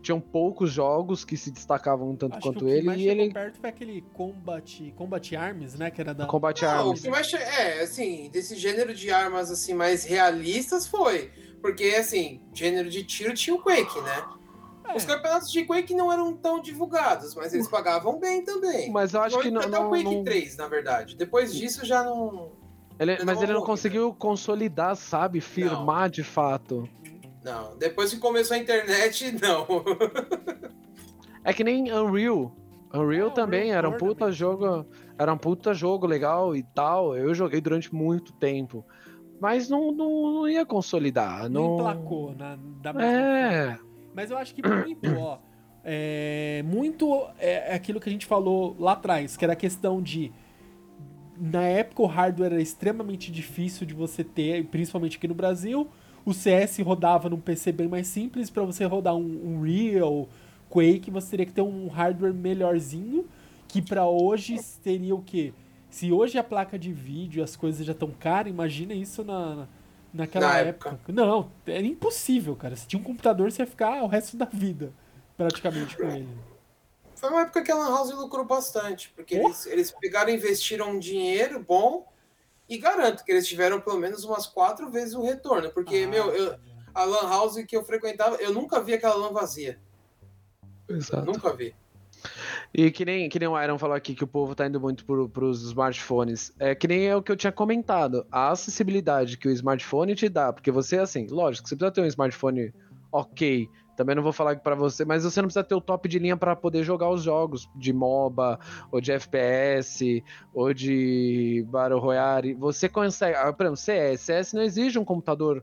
[SPEAKER 4] tinham poucos jogos que se destacavam tanto
[SPEAKER 2] Acho
[SPEAKER 4] quanto
[SPEAKER 2] ele.
[SPEAKER 4] Mais e ele
[SPEAKER 2] perto foi aquele Combat, Combat Arms, né? Que era da.
[SPEAKER 4] Combat
[SPEAKER 3] Não,
[SPEAKER 4] Arms.
[SPEAKER 3] O que mais é, assim, desse gênero de armas assim mais realistas foi. Porque, assim, gênero de tiro tinha o Quake, né? É. Os campeonatos de Quake não eram tão divulgados, mas eles pagavam bem também.
[SPEAKER 4] Mas eu acho que não.
[SPEAKER 3] Até
[SPEAKER 4] não,
[SPEAKER 3] o Quake
[SPEAKER 4] não...
[SPEAKER 3] 3, na verdade. Depois disso já não.
[SPEAKER 4] Ele, mas ele não conseguiu né? consolidar, sabe? Firmar
[SPEAKER 3] não.
[SPEAKER 4] de fato.
[SPEAKER 3] Não, depois que começou a internet, <laughs> não.
[SPEAKER 4] é que nem Unreal. Unreal também era um puta também. jogo, era um puta jogo legal e tal. Eu joguei durante muito tempo, mas não, não, não ia consolidar. Não,
[SPEAKER 2] não emplacou na, da
[SPEAKER 4] mesma É.
[SPEAKER 2] Forma. Mas eu acho que muito, ó, é, muito é aquilo que a gente falou lá atrás, que era a questão de na época o hardware era extremamente difícil de você ter, principalmente aqui no Brasil o CS rodava num PC bem mais simples, para você rodar um, um Real, Quake, você teria que ter um hardware melhorzinho, que para hoje seria o quê? Se hoje a placa de vídeo as coisas já estão caras, imagina isso na, naquela na época. época. Não, é impossível, cara. Se tinha um computador, você ia ficar o resto da vida, praticamente, com ele.
[SPEAKER 3] Foi uma época que a Lan House lucrou bastante, porque eles, eles pegaram e investiram um dinheiro bom e garanto que eles tiveram pelo menos umas quatro vezes o retorno. Porque, ah, meu, eu, a Lan House que eu frequentava, eu nunca vi aquela lan vazia.
[SPEAKER 4] Exato.
[SPEAKER 3] Nunca vi.
[SPEAKER 4] E que nem, que nem o Iron falou aqui que o povo tá indo muito para os smartphones. É que nem é o que eu tinha comentado. A acessibilidade que o smartphone te dá. Porque você, assim, lógico, você precisa ter um smartphone ok também não vou falar para você, mas você não precisa ter o top de linha para poder jogar os jogos de MOBA, ou de FPS, ou de Battle Royale. Você consegue. Ah, por exemplo, CS. CS não exige um computador.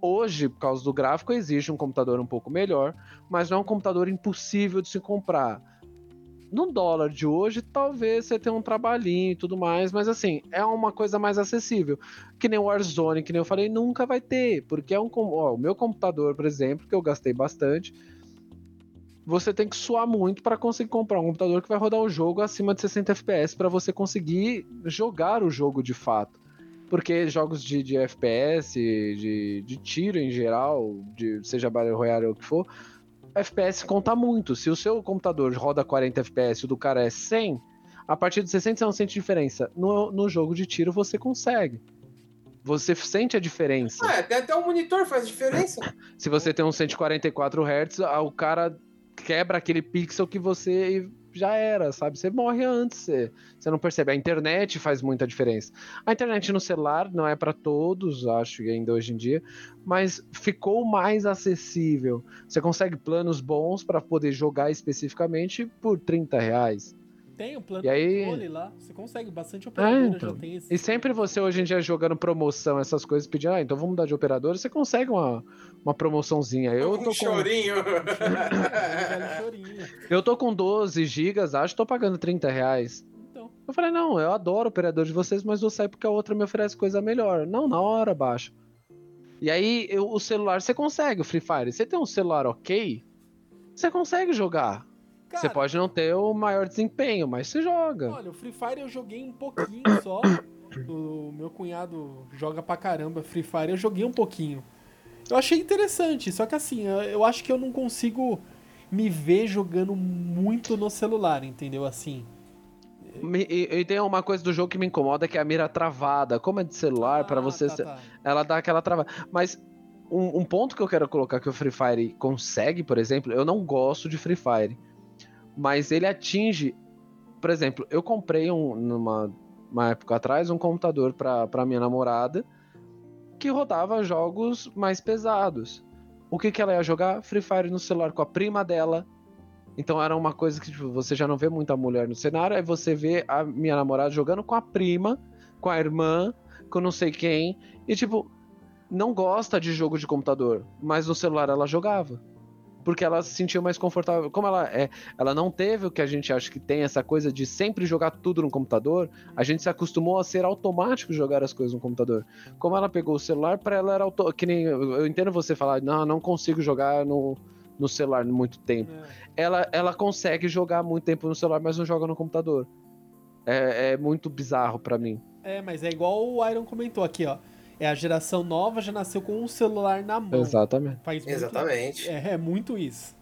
[SPEAKER 4] Hoje, por causa do gráfico, exige um computador um pouco melhor, mas não é um computador impossível de se comprar no dólar de hoje, talvez você tenha um trabalhinho e tudo mais, mas assim, é uma coisa mais acessível. Que nem o Warzone, que nem eu falei, nunca vai ter, porque é um. Ó, o meu computador, por exemplo, que eu gastei bastante, você tem que suar muito para conseguir comprar um computador que vai rodar o jogo acima de 60 FPS para você conseguir jogar o jogo de fato. Porque jogos de, de FPS, de, de tiro em geral, de, seja Battle Royale ou o que for, FPS conta muito. Se o seu computador roda 40 FPS e o do cara é 100, a partir de 60 você não sente diferença. No, no jogo de tiro você consegue. Você sente a diferença.
[SPEAKER 3] Ah, até, até o monitor faz diferença. <laughs>
[SPEAKER 4] Se você tem um 144 Hz, o cara quebra aquele pixel que você já era, sabe? Você morre antes, você, você não percebe. A internet faz muita diferença. A internet no celular não é para todos, acho ainda hoje em dia, mas ficou mais acessível. Você consegue planos bons para poder jogar especificamente por 30 reais.
[SPEAKER 2] Tem o plano
[SPEAKER 4] E aí-
[SPEAKER 2] controle lá. Você consegue, bastante
[SPEAKER 4] É,
[SPEAKER 2] operadora
[SPEAKER 4] então.
[SPEAKER 2] já tem esse.
[SPEAKER 4] E sempre você hoje em dia jogando promoção, essas coisas, pedindo, ah, então vamos mudar de operador, você consegue uma, uma promoçãozinha. Eu
[SPEAKER 3] um
[SPEAKER 4] tô com,
[SPEAKER 3] chorinho.
[SPEAKER 2] Velho <laughs> chorinho.
[SPEAKER 4] eu tô com 12 gigas, acho, tô pagando 30 reais.
[SPEAKER 2] Então,
[SPEAKER 4] Eu falei, não, eu adoro o operador de vocês, mas vou sair porque a outra me oferece coisa melhor. Não, na hora, baixa. E aí, eu- o celular, você consegue o Free Fire. Você tem um celular ok, você consegue jogar.
[SPEAKER 2] Cara,
[SPEAKER 4] você pode não ter o maior desempenho, mas você joga.
[SPEAKER 2] Olha, o Free Fire eu joguei um pouquinho <coughs> só. O meu cunhado joga pra caramba Free Fire, eu joguei um pouquinho. Eu achei interessante, só que assim, eu- acho que eu não consigo me ver jogando muito no celular, entendeu? Assim.
[SPEAKER 4] Me- E, e tem uma coisa do jogo que me incomoda, que é a mira travada. Como é de celular, pra
[SPEAKER 2] Ah,
[SPEAKER 4] você...
[SPEAKER 2] tá, tá.
[SPEAKER 4] Ela dá aquela travada. Mas um, um ponto que eu quero colocar que o Free Fire consegue, por exemplo, eu não gosto de Free Fire. Mas ele atinge... Por exemplo, eu comprei um, numa uma época atrás um computador pra minha namorada que rodava jogos mais pesados. O que, que ela ia jogar? Free Fire no celular com a prima dela. Então era uma coisa que tipo, você já não vê muita mulher no cenário, aí você vê a minha namorada jogando com a prima, com a irmã, com não sei quem, e tipo, não gosta de jogo de computador, mas no celular ela jogava. Porque ela se sentia mais confortável. Como ela é, ela não teve o que a gente acha que tem essa coisa de sempre jogar tudo no computador, a gente se acostumou a ser automático jogar as coisas no computador. Como ela pegou o celular, para ela era auto... que nem eu entendo você falar, não, não consigo jogar no, no celular muito tempo
[SPEAKER 2] É.
[SPEAKER 4] ela, ela consegue jogar muito tempo no celular, mas não joga no computador. É, é muito bizarro pra mim.
[SPEAKER 2] É, mas é igual o Iron comentou aqui, ó. É a geração nova, já nasceu com um celular na mão.
[SPEAKER 4] Exatamente.
[SPEAKER 2] Faz muito-
[SPEAKER 3] Exatamente.
[SPEAKER 2] É, é muito isso.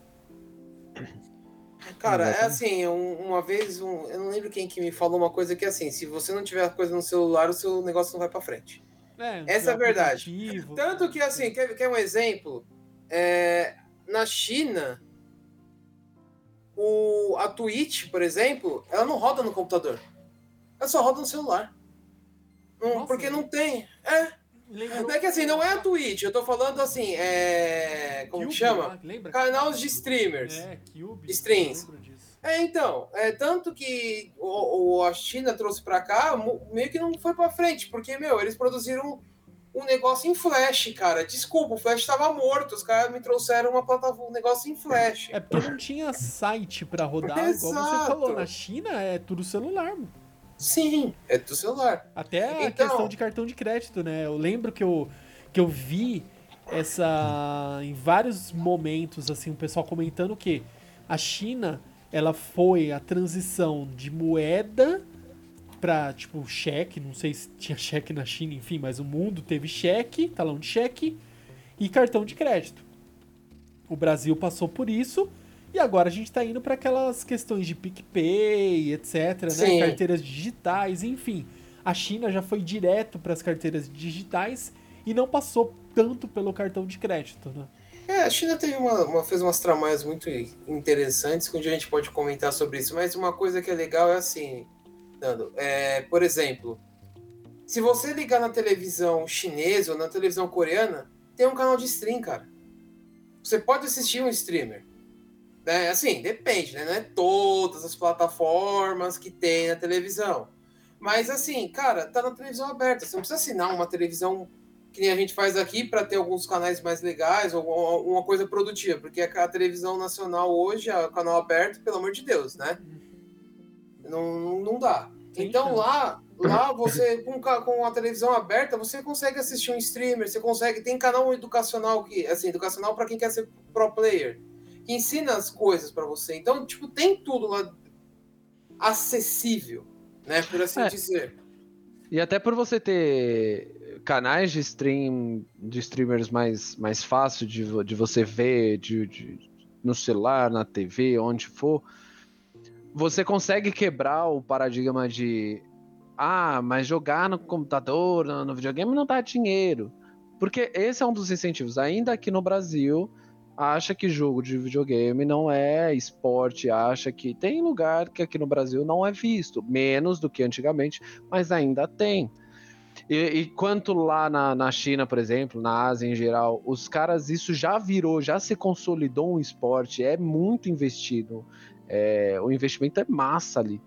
[SPEAKER 3] Cara, é assim, um- uma vez, um- eu não lembro quem que me falou uma coisa que é assim, se você não tiver a coisa no celular, o seu negócio não vai pra frente.
[SPEAKER 2] É,
[SPEAKER 3] Essa é a verdade. Tanto que, assim, quer, quer um exemplo? É, na China, o, a Twitch, por exemplo, ela não roda no computador. Ela só roda no celular. Não-
[SPEAKER 2] Nossa.
[SPEAKER 3] porque não tem. É,
[SPEAKER 2] Lembrou-
[SPEAKER 3] é que assim, não é a Twitch, eu tô falando assim, é. Como que
[SPEAKER 2] Cube
[SPEAKER 3] chama?
[SPEAKER 2] lá, Lembra?
[SPEAKER 3] Canais de streamers.
[SPEAKER 2] É, Cube.
[SPEAKER 3] Streams. É, então, é tanto que o, o- a China trouxe pra cá, meio que não foi pra frente, porque, meu, eles produziram um negócio em flash, cara. Desculpa, o flash tava morto, os caras me trouxeram uma plataforma, um negócio em flash.
[SPEAKER 2] É porque não tinha site pra rodar, igual você
[SPEAKER 3] Exato.
[SPEAKER 2] falou. Na China é tudo celular. mano.
[SPEAKER 3] Sim, é do celular.
[SPEAKER 2] Até a
[SPEAKER 3] Então-
[SPEAKER 2] questão de cartão de crédito, né? Eu lembro que eu, que eu vi essa. em vários momentos, assim, o pessoal comentando que a China ela foi a transição de moeda pra, tipo, cheque. Não sei se tinha cheque na China, enfim, mas o mundo teve cheque, talão de cheque e cartão de crédito. O Brasil passou por isso. E agora a gente tá indo para aquelas questões de PicPay, etc, né?
[SPEAKER 3] Sim.
[SPEAKER 2] Carteiras digitais, enfim. A China já foi direto para as carteiras digitais e não passou tanto pelo cartão de crédito, né?
[SPEAKER 3] É, a China teve uma, uma- fez umas tramalhas muito interessantes, que um dia a gente pode comentar sobre isso, mas uma coisa que é legal é assim, Nando, é, por exemplo, se você ligar na televisão chinesa ou na televisão coreana, tem um canal de stream, cara. Você pode assistir um streamer. Né? Assim, depende, né? Não é todas as plataformas que tem na televisão. Mas assim, cara, tá na televisão aberta. Você não precisa assinar uma televisão que nem a gente faz aqui para ter alguns canais mais legais ou uma coisa produtiva, porque a televisão nacional hoje, o canal aberto, pelo amor de Deus, né? Não, não, não dá. Então lá, lá você com, com a televisão aberta, você consegue assistir um streamer, você consegue tem canal educacional que assim, educacional para quem quer ser pro player. Que ensina as coisas pra você. Então, tipo, tem tudo lá acessível, né? Por assim
[SPEAKER 4] É.
[SPEAKER 3] dizer.
[SPEAKER 4] E até por você ter canais de stream, de streamers mais, mais fácil de, de você ver de, de- no celular, na TV, onde for, você consegue quebrar o paradigma de ah, mas jogar no computador, no videogame não dá dinheiro. Porque esse é um dos incentivos. Ainda aqui no Brasil, acha que jogo de videogame não é esporte, acha que tem lugar que aqui no Brasil não é visto, menos do que antigamente, mas ainda tem. E, e quanto lá na, na China, por exemplo, na Ásia em geral, os caras, isso já virou, já se consolidou um esporte, é muito investido. é, o investimento é massa ali.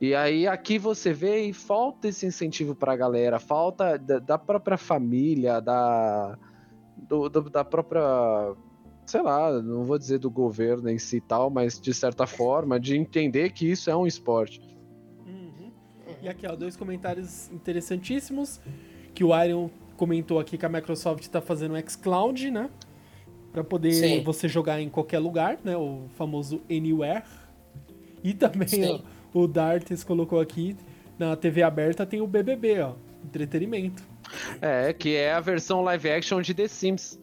[SPEAKER 4] E aí aqui você vê e falta esse incentivo pra galera, falta da, da própria família, da, do- do- da própria, sei lá, não vou dizer do governo em si e tal, mas de certa forma, de entender que isso é um esporte.
[SPEAKER 2] Uhum. E aqui, ó, dois comentários interessantíssimos. Que o Iron comentou aqui que a Microsoft tá fazendo o xCloud, né? Pra poder
[SPEAKER 3] Sim.
[SPEAKER 2] você jogar em qualquer lugar, né? O famoso Anywhere. E também, ó, o Dartes colocou aqui, na TV aberta tem o BBB, ó. Entretenimento.
[SPEAKER 4] É, que é a versão live action de The Sims.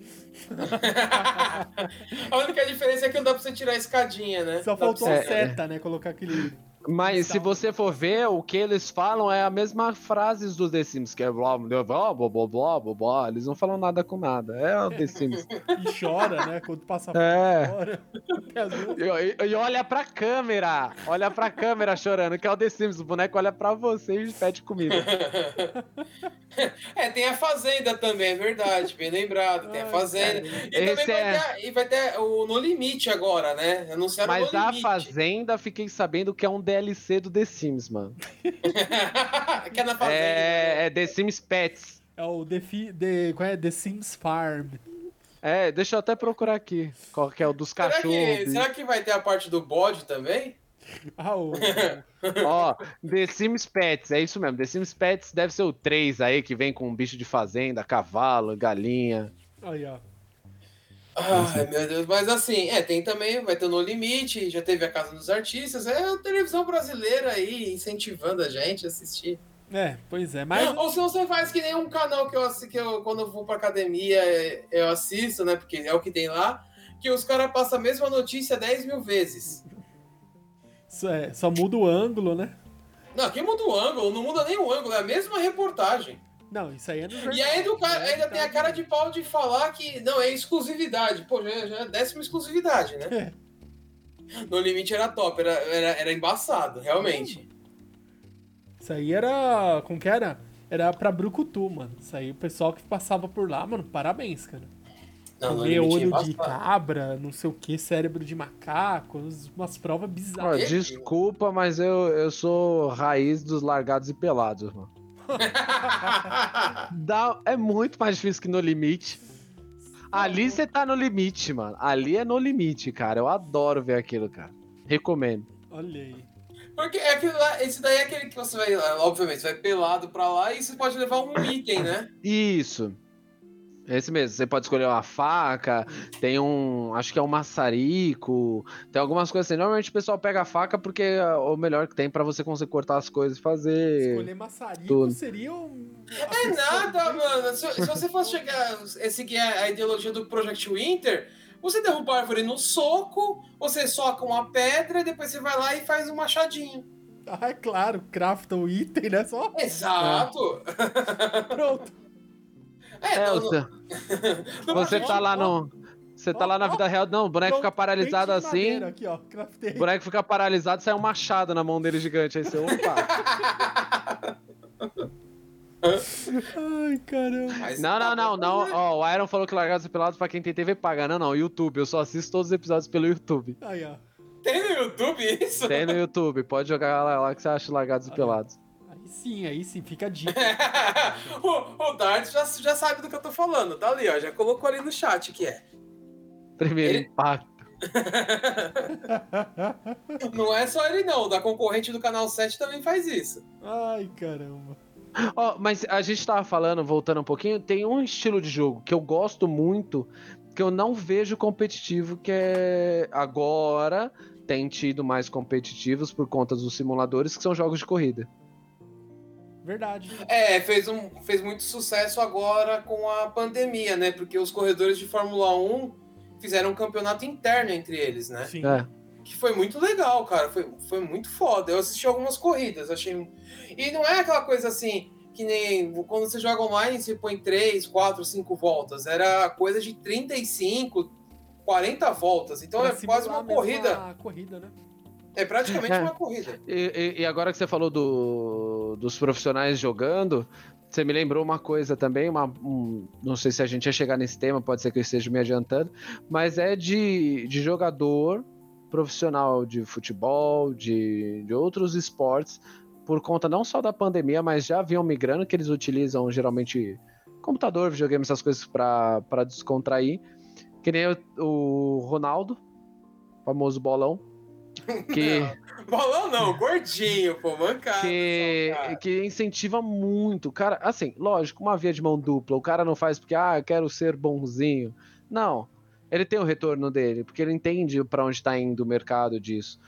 [SPEAKER 4] <laughs>
[SPEAKER 3] A única diferença é que não dá pra você tirar a escadinha, né?
[SPEAKER 2] Só
[SPEAKER 3] Dá
[SPEAKER 2] faltou a
[SPEAKER 4] É,
[SPEAKER 2] seta, né? Colocar aquele...
[SPEAKER 4] Mas se você for ver, o que eles falam é a mesma frase dos The Sims, que é blá, blá, blá, blá, blá, blá, blá. Eles não falam nada com nada. É o The Sims. <laughs>
[SPEAKER 2] e chora, né? Quando passa
[SPEAKER 4] é.
[SPEAKER 2] fora.
[SPEAKER 4] E, e, olha pra câmera. Olha pra câmera chorando, que é o The Sims. O boneco olha pra você e pede comida. <laughs>
[SPEAKER 3] é, tem a Fazenda também, é verdade. Bem lembrado. Tem a Fazenda. E
[SPEAKER 4] Esse também
[SPEAKER 3] vai,
[SPEAKER 4] é.
[SPEAKER 3] ter, e vai ter o No Limite agora, né? Anunciaram
[SPEAKER 4] Mas a Fazenda, fiquei sabendo que é um DLC do The Sims, mano. <laughs>
[SPEAKER 3] que é na Fazenda.
[SPEAKER 4] É, é The Sims Pets.
[SPEAKER 2] É o The, Fi- The, qual é? The Sims Farm.
[SPEAKER 4] É, deixa eu até procurar aqui. Qual que é o dos
[SPEAKER 3] Será
[SPEAKER 4] cachorros.
[SPEAKER 3] que, será que vai ter a parte do bode também? <laughs>
[SPEAKER 2] Ah, o... <laughs>
[SPEAKER 4] Ó, The Sims Pets, é isso mesmo. The Sims Pets deve ser o 3 aí, que vem com um bicho de fazenda, cavalo, galinha.
[SPEAKER 2] Aí, ó.
[SPEAKER 3] Ai, meu Deus. Mas assim, é, tem também, vai ter No Limite, já teve a Casa dos Artistas. É a televisão brasileira aí incentivando a gente a assistir.
[SPEAKER 2] É, pois é. Mas
[SPEAKER 3] Ou se você faz que nem um canal que eu, que eu quando eu vou pra academia, é, eu assisto, né? Porque é o que tem lá. Que os caras passam a mesma notícia 10 mil vezes.
[SPEAKER 2] Isso é, só muda o ângulo, né?
[SPEAKER 3] Não, aqui muda o ângulo, não muda nem o ângulo, é a mesma reportagem.
[SPEAKER 2] Não, isso aí é no jornal.
[SPEAKER 3] E ainda, o cara,
[SPEAKER 2] né?
[SPEAKER 3] ainda tem a cara de pau de falar que não, é exclusividade. Pô, já, já é décima exclusividade, né? No limite era top, era, era, era embaçado, realmente.
[SPEAKER 2] Isso aí era. Como que era? Era pra Brucutu, mano. Isso aí o pessoal que passava por lá, mano, parabéns, cara.
[SPEAKER 3] Não,
[SPEAKER 2] Comer
[SPEAKER 3] é
[SPEAKER 2] olho de cabra, não sei o que, cérebro de macaco, umas provas
[SPEAKER 4] Ó,
[SPEAKER 2] bizarras.
[SPEAKER 3] Esse-
[SPEAKER 4] desculpa, mas eu, eu sou raiz dos largados e pelados, mano. <laughs> Dá, é muito mais difícil que no limite. Ali você tá no limite, mano. Ali é no limite, cara. Eu adoro ver aquilo, cara. Recomendo.
[SPEAKER 2] Olha aí.
[SPEAKER 3] Porque é aquilo lá, esse daí é aquele que você vai, obviamente, você vai pelado pra lá e você pode levar um item, né?
[SPEAKER 4] Isso. Esse mesmo. Você pode escolher uma faca, tem um. Acho que é um maçarico. Tem algumas coisas assim. Normalmente o pessoal pega a faca porque é o melhor que tem pra você conseguir cortar as coisas e fazer.
[SPEAKER 2] Escolher maçarico
[SPEAKER 4] tudo.
[SPEAKER 2] seria um.
[SPEAKER 3] É nada, mano. Se, se você fosse chegar, é, seguir a, a ideologia do Project Winter, você derruba a árvore no soco, você soca uma pedra, depois você vai lá e faz um machadinho.
[SPEAKER 2] Ah, é claro, crafta o item, né? Só
[SPEAKER 3] Exato. <laughs>
[SPEAKER 2] pronto.
[SPEAKER 3] É,
[SPEAKER 4] É,
[SPEAKER 3] no-
[SPEAKER 4] você,
[SPEAKER 3] no <laughs>
[SPEAKER 4] você tá lá no. Você tá lá na vida real. Não, o boneco fica paralisado assim.
[SPEAKER 2] Aqui, ó.
[SPEAKER 4] O boneco fica paralisado, sai um machado na mão dele gigante. Aí você, opa.
[SPEAKER 2] Ai, caramba.
[SPEAKER 3] Mas
[SPEAKER 4] Não, não, não, não.
[SPEAKER 3] fazer.
[SPEAKER 4] Ó, o Iron falou que Largados e Pelados pra quem tem TV paga. Não, não, YouTube. Eu só assisto todos os episódios pelo YouTube.
[SPEAKER 2] Aí, ó.
[SPEAKER 3] Tem no YouTube isso?
[SPEAKER 4] Tem no YouTube, pode jogar lá, lá que você acha Largados e Pelados.
[SPEAKER 2] Sim, aí sim, fica a dica. <laughs>
[SPEAKER 3] o, o Dart já, já sabe do que eu tô falando. Tá ali, ó. Já colocou ali no chat que é.
[SPEAKER 4] Primeiro
[SPEAKER 3] Ele-
[SPEAKER 4] impacto. <laughs>
[SPEAKER 3] Não é só ele, não. O da concorrente do canal 7 também faz isso.
[SPEAKER 2] Ai, caramba.
[SPEAKER 4] Ó, mas a gente tava falando, voltando um pouquinho, tem um estilo de jogo que eu gosto muito, que eu não vejo competitivo, que é agora tem tido mais competitivos por conta dos simuladores, que são jogos de corrida.
[SPEAKER 2] Verdade.
[SPEAKER 3] É, fez, um, fez muito sucesso agora com a pandemia, né? Porque os corredores de Fórmula 1 fizeram um campeonato interno entre eles, né?
[SPEAKER 2] Sim.
[SPEAKER 4] É.
[SPEAKER 3] Que foi muito legal, cara. Foi, foi muito foda. Eu assisti algumas corridas, achei. E não é aquela coisa assim, que nem quando você joga online, você põe 3, 4, 5 voltas. Era coisa de 35, 40 voltas. Então
[SPEAKER 2] Pra
[SPEAKER 3] é quase uma corrida.
[SPEAKER 2] corrida, né?
[SPEAKER 3] É praticamente
[SPEAKER 4] É.
[SPEAKER 3] uma corrida.
[SPEAKER 4] E, e- agora que você falou do- dos profissionais jogando, você me lembrou uma coisa também, uma, um- não sei se a gente ia chegar nesse tema, pode ser que eu esteja me adiantando, mas é de, de jogador profissional de futebol, de, de outros esportes, por conta não só da pandemia, mas já vinham migrando, que eles utilizam geralmente computador, videogame, essas coisas para descontrair. Que nem o, o Ronaldo, famoso bolão, que... <laughs>
[SPEAKER 3] Bolão não, gordinho, pô, mancado.
[SPEAKER 4] que,
[SPEAKER 3] só,
[SPEAKER 4] que incentiva muito. Cara, assim, lógico, uma via de mão dupla. O cara não faz porque, ah, eu quero ser bonzinho. Não. Ele tem o retorno dele, porque ele entende pra onde tá indo o mercado disso.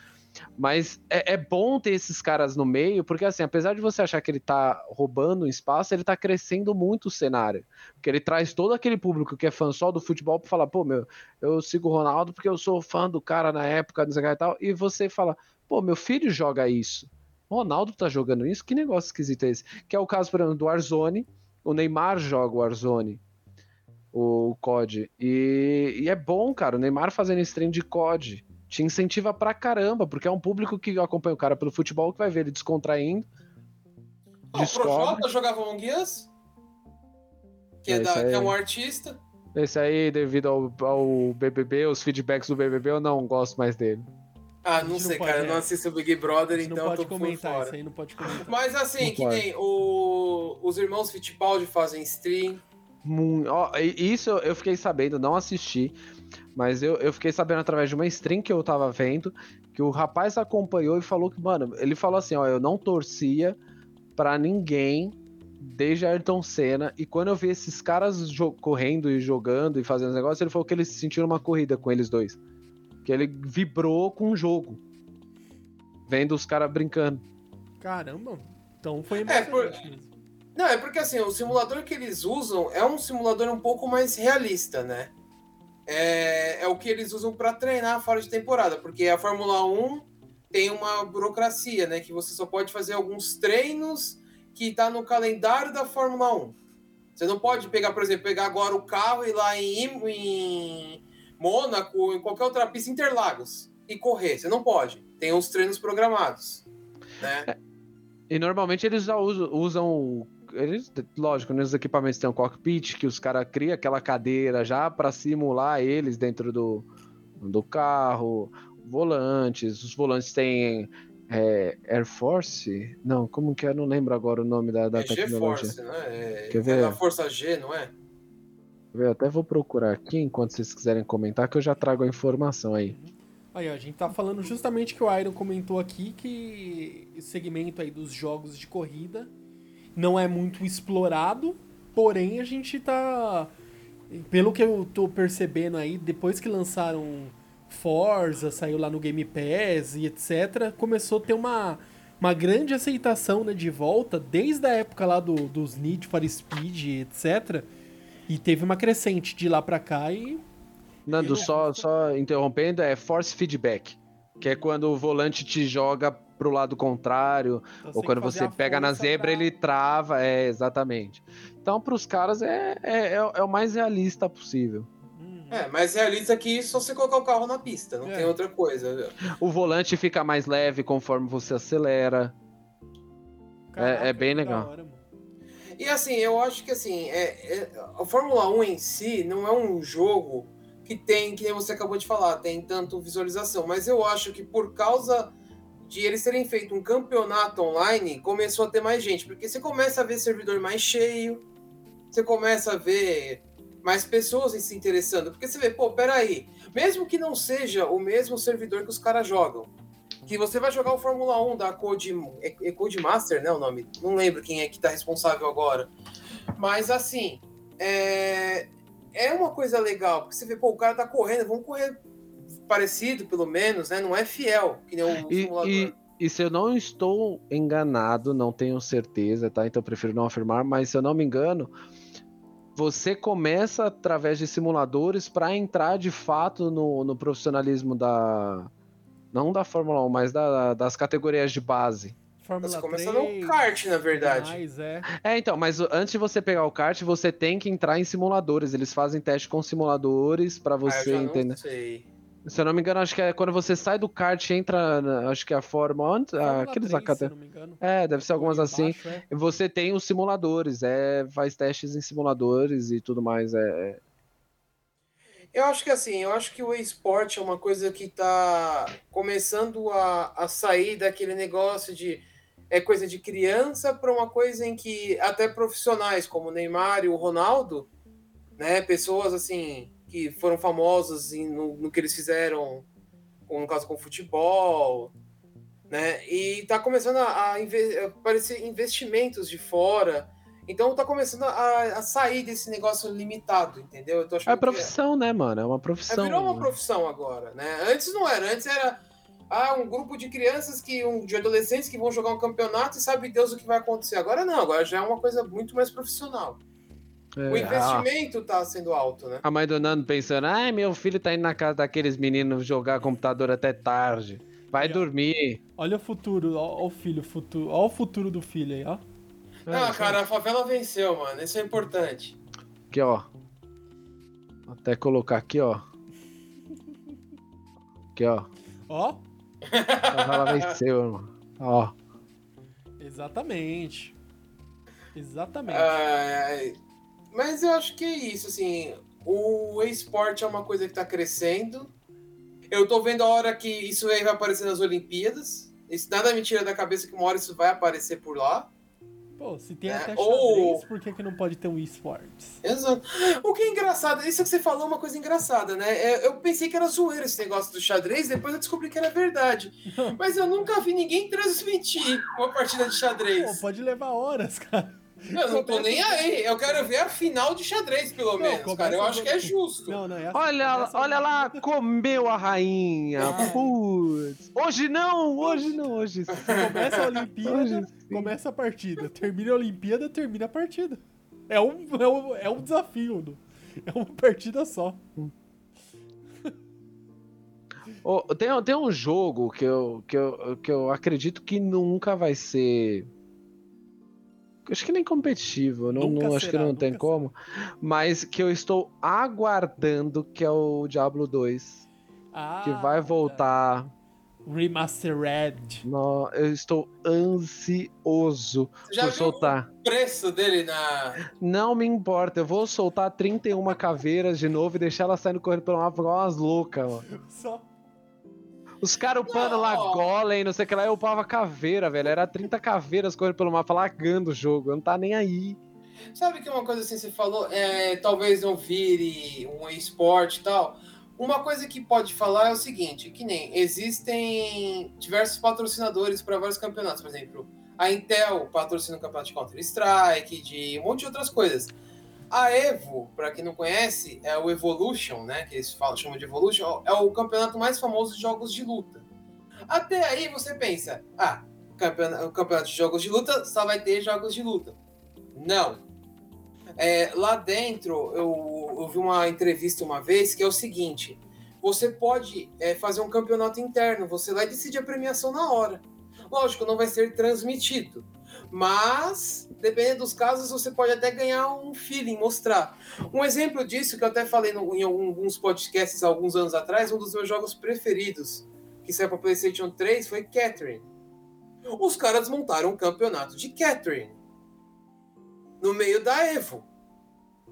[SPEAKER 4] Mas é, é bom ter esses caras no meio, porque assim, apesar de você achar que ele tá roubando espaço, ele tá crescendo muito o cenário. Porque ele traz todo aquele público que é fã só do futebol pra falar, pô, meu, eu sigo o Ronaldo porque eu sou fã do cara na época, não sei o que e tal. E você fala, pô, meu filho joga isso. Ronaldo tá jogando isso? Que negócio esquisito é esse? Que é o caso, por exemplo, do Warzone. O Neymar joga o Warzone, o COD. E, e é bom, cara, o Neymar fazendo stream de COD. Te incentiva pra caramba, porque é um público que acompanha o cara pelo futebol, que vai ver ele descontraindo.
[SPEAKER 3] Ó, o
[SPEAKER 4] descobre.
[SPEAKER 3] Projota jogava Among Us, que é,
[SPEAKER 4] É,
[SPEAKER 3] da- que é um artista.
[SPEAKER 4] Esse aí, devido ao, ao BBB, os feedbacks do BBB, eu não gosto mais dele.
[SPEAKER 3] Ah, não sei,
[SPEAKER 2] não pode,
[SPEAKER 3] cara, eu não
[SPEAKER 2] é.
[SPEAKER 3] assisto o Big Brother,
[SPEAKER 2] Você não
[SPEAKER 3] então eu
[SPEAKER 2] pode
[SPEAKER 3] tô por
[SPEAKER 2] comentar, isso
[SPEAKER 3] fora.
[SPEAKER 2] aí não pode comentar.
[SPEAKER 3] Mas assim,
[SPEAKER 4] Não
[SPEAKER 3] que
[SPEAKER 4] pode.
[SPEAKER 3] nem o- os irmãos Fittipaldi fazem stream.
[SPEAKER 4] Ó, isso eu fiquei sabendo, não assisti, mas eu, eu fiquei sabendo através de uma stream que eu tava vendo, que o rapaz acompanhou e falou que, mano, ele falou assim, ó, eu não torcia pra ninguém desde Ayrton Senna, e quando eu vi esses caras correndo e jogando e fazendo os negócios, ele falou que ele se sentiu numa corrida com eles dois. Que ele vibrou com o jogo. Vendo os caras brincando.
[SPEAKER 2] Caramba. Então foi
[SPEAKER 3] É, por-. Não, é porque assim, o simulador que eles usam é um simulador um pouco mais realista, né? É, é o que eles usam para treinar fora de temporada, porque a Fórmula 1 tem uma burocracia, né? Que você só pode fazer alguns treinos que tá no calendário da Fórmula 1. Você não pode pegar, por exemplo, pegar agora o carro e ir lá em, em Mônaco, em qualquer outra pista, Interlagos, e correr. Você não pode. Tem uns treinos programados, né?
[SPEAKER 4] E normalmente eles já usam, usam eles, lógico, nos equipamentos tem um cockpit que os caras criam aquela cadeira já para simular eles dentro do, do carro, volantes, os volantes têm é, Air Force? Não, como que é? Não lembro agora o nome da, da
[SPEAKER 3] é
[SPEAKER 4] tecnologia.
[SPEAKER 3] G-Force, né? É,
[SPEAKER 4] Quer
[SPEAKER 3] é
[SPEAKER 4] ver?
[SPEAKER 3] da Força G, não é?
[SPEAKER 4] Eu até vou procurar aqui enquanto vocês quiserem comentar que eu já trago a informação aí.
[SPEAKER 2] Aí, ó, a gente tá falando justamente que o Iron comentou aqui que esse segmento aí dos jogos de corrida não é muito explorado, porém a gente tá. Pelo que eu tô percebendo aí, depois que lançaram Forza, saiu lá no Game Pass e etc., começou a ter uma, uma grande aceitação né, de volta, desde a época lá do, dos Need for Speed, etc. E teve uma crescente de lá pra cá e
[SPEAKER 4] Nando,
[SPEAKER 2] Eu-
[SPEAKER 4] só, só interrompendo, é Force Feedback, que é quando o volante te joga pro lado contrário,
[SPEAKER 2] Então,
[SPEAKER 4] Ou quando você pega na zebra,
[SPEAKER 2] pra-
[SPEAKER 4] ele trava, é, exatamente. Então, pros caras, é, é, é, é o mais realista possível.
[SPEAKER 2] Uhum.
[SPEAKER 3] É, mas realista que só você colocar o carro na pista, não
[SPEAKER 2] É.
[SPEAKER 3] tem outra coisa.
[SPEAKER 4] O volante fica mais leve conforme você acelera. é bem
[SPEAKER 2] que da
[SPEAKER 4] legal.
[SPEAKER 2] hora.
[SPEAKER 3] E assim, eu acho que assim, é, é- a Fórmula 1 em si não é um jogo que tem, que você acabou de falar, tem tanto visualização, mas eu acho que por causa de eles terem feito um campeonato online, começou a ter mais gente, porque você começa a ver servidor mais cheio, você começa a ver mais pessoas se interessando, porque você vê, pô, peraí, mesmo que não seja o mesmo servidor que os caras jogam, que você vai jogar o Fórmula 1 da Code, é, é Codemaster, né, o nome? Não lembro quem é que tá responsável agora. Mas assim, é, é uma coisa legal, porque você vê, pô, o cara tá correndo, vamos correr parecido, pelo menos, né? Não é fiel, que nem o
[SPEAKER 4] E,
[SPEAKER 3] simulador.
[SPEAKER 4] e, e se eu não estou enganado, não tenho certeza, tá? Então eu prefiro não afirmar, mas se eu não me engano, você começa através de simuladores para entrar de fato no, no profissionalismo da. Não da Fórmula 1, mas da- das categorias de base.
[SPEAKER 2] Fórmula
[SPEAKER 3] Você começa
[SPEAKER 2] 3,
[SPEAKER 3] no kart, na verdade.
[SPEAKER 2] Mas é.
[SPEAKER 4] É, então, mas antes de você pegar o kart, você tem que entrar em simuladores. Eles fazem teste com simuladores para
[SPEAKER 3] Ah, eu
[SPEAKER 4] você
[SPEAKER 3] já
[SPEAKER 4] entender.
[SPEAKER 3] não sei.
[SPEAKER 4] Se eu não me engano, acho que é quando você sai do kart e entra, na- acho que é a Fórmula, antes,
[SPEAKER 2] Fórmula
[SPEAKER 4] aqueles
[SPEAKER 2] 3, se
[SPEAKER 4] acate-
[SPEAKER 2] eu não me engano.
[SPEAKER 4] É, deve ser algumas assim.
[SPEAKER 2] é.
[SPEAKER 4] Você tem os simuladores, é, faz testes em simuladores e tudo mais. É, é.
[SPEAKER 3] Eu acho que assim, eu acho que o esporte é uma coisa que tá começando a, a sair daquele negócio de é coisa de criança para uma coisa em que até profissionais como o Neymar e o Ronaldo, né, pessoas assim que foram famosas em- no, no que eles fizeram, no caso com futebol, né, e tá começando a, a inve- aparecer investimentos de fora. Então tá começando a, a sair desse negócio limitado, entendeu?
[SPEAKER 4] É
[SPEAKER 3] que-
[SPEAKER 4] profissão, né, mano? É uma
[SPEAKER 3] é,
[SPEAKER 4] profissão.
[SPEAKER 3] virou uma profissão agora, né? Antes não era, antes era ah, um grupo de crianças que um, de adolescentes que vão jogar um campeonato e sabe Deus o que vai acontecer. Agora não, agora já é uma coisa muito mais profissional.
[SPEAKER 4] É,
[SPEAKER 3] o investimento tá sendo alto, né?
[SPEAKER 4] a mãe do Nando pensando, ai, meu filho tá indo na casa daqueles meninos jogar computador até tarde. Vai dormir.
[SPEAKER 2] Olha o futuro, ó, ó o filho, futuro, ó o futuro do filho aí, ó.
[SPEAKER 3] Ah, cara, a favela venceu, mano. Isso é importante.
[SPEAKER 4] Aqui, ó. Vou até colocar aqui, ó. Aqui, ó.
[SPEAKER 2] Ó,
[SPEAKER 4] A favela <laughs> venceu, irmão. Ó.
[SPEAKER 2] exatamente. Exatamente.
[SPEAKER 3] Ah, mas eu acho que é isso, assim. O esporte é uma coisa que tá crescendo. Eu tô vendo a hora que isso aí vai aparecer nas Olimpíadas. Isso nada me tira da cabeça que uma hora isso vai aparecer por lá.
[SPEAKER 2] Pô, se tem
[SPEAKER 3] é,
[SPEAKER 2] até
[SPEAKER 3] ou-
[SPEAKER 2] xadrez, por que, que não pode ter um esportes?
[SPEAKER 3] Exato. O que é engraçado, isso que você falou é uma coisa engraçada, né? É, Eu pensei que era zoeira esse negócio do xadrez, depois eu descobri que era verdade. <laughs> Mas eu nunca vi ninguém transmitir uma partida de
[SPEAKER 2] Pô,
[SPEAKER 3] xadrez.
[SPEAKER 2] pode levar horas, <laughs> cara.
[SPEAKER 3] Eu não tô nem aí. Eu quero ver a final de xadrez, pelo
[SPEAKER 2] Não,
[SPEAKER 3] menos, cara. Eu acho que é justo.
[SPEAKER 2] Não, não, é assim,
[SPEAKER 4] Olha,
[SPEAKER 2] começa-
[SPEAKER 4] olha lá, comeu a rainha.
[SPEAKER 3] É.
[SPEAKER 4] Putz. Hoje não, hoje não, hoje sim.
[SPEAKER 2] Começa a Olimpíada, começa a partida. Termina a Olimpíada, termina a partida. É um, é um, é um desafio, não? é uma partida só.
[SPEAKER 4] Ô, tem, tem um jogo que eu, que, eu, que eu acredito que nunca vai ser. Acho que nem competitivo, não, não- acho que
[SPEAKER 2] será,
[SPEAKER 4] não tem
[SPEAKER 2] nunca
[SPEAKER 4] como. Mas que eu estou aguardando, que é o Diablo 2.
[SPEAKER 2] Ah,
[SPEAKER 4] Que vai voltar.
[SPEAKER 2] Remastered.
[SPEAKER 4] No- eu estou ansioso
[SPEAKER 3] Você já
[SPEAKER 4] por
[SPEAKER 3] viu
[SPEAKER 4] soltar.
[SPEAKER 3] o preço dele na.
[SPEAKER 4] Não me importa, eu vou soltar 31 caveiras de novo e deixar elas saindo correndo pelo mapa igual umas loucas, mano.
[SPEAKER 2] Só.
[SPEAKER 4] Os caras upando lá
[SPEAKER 3] Não.
[SPEAKER 4] golem, não sei o que lá, eu upava caveira, velho. Era 30 caveiras correndo pelo mapa, largando o jogo. Eu não tá nem aí.
[SPEAKER 3] Sabe que uma coisa assim você falou, é, talvez não vire um esporte e tal. Uma coisa que pode falar é o seguinte, que nem existem diversos patrocinadores para vários campeonatos, por exemplo, a Intel patrocina o campeonato de Counter Strike, de um monte de outras coisas. A Evo, para quem não conhece, é o Evolution, né, que eles falam, chamam de Evolution, é o campeonato mais famoso de jogos de luta. Até aí você pensa, ah, campeona- o campeonato de jogos de luta só vai ter jogos de luta. Não, é, lá dentro, eu, eu vi uma entrevista uma vez que é o seguinte: você pode é, fazer um campeonato interno, você vai decidir a premiação na hora. Lógico, não vai ser transmitido, mas dependendo dos casos, você pode até ganhar um feeling, mostrar. Um exemplo disso que eu até falei no- em alguns podcasts alguns anos atrás, um dos meus jogos preferidos que saiu para PlayStation 3 foi Catherine. Os caras montaram um campeonato de Catherine no meio da Evo.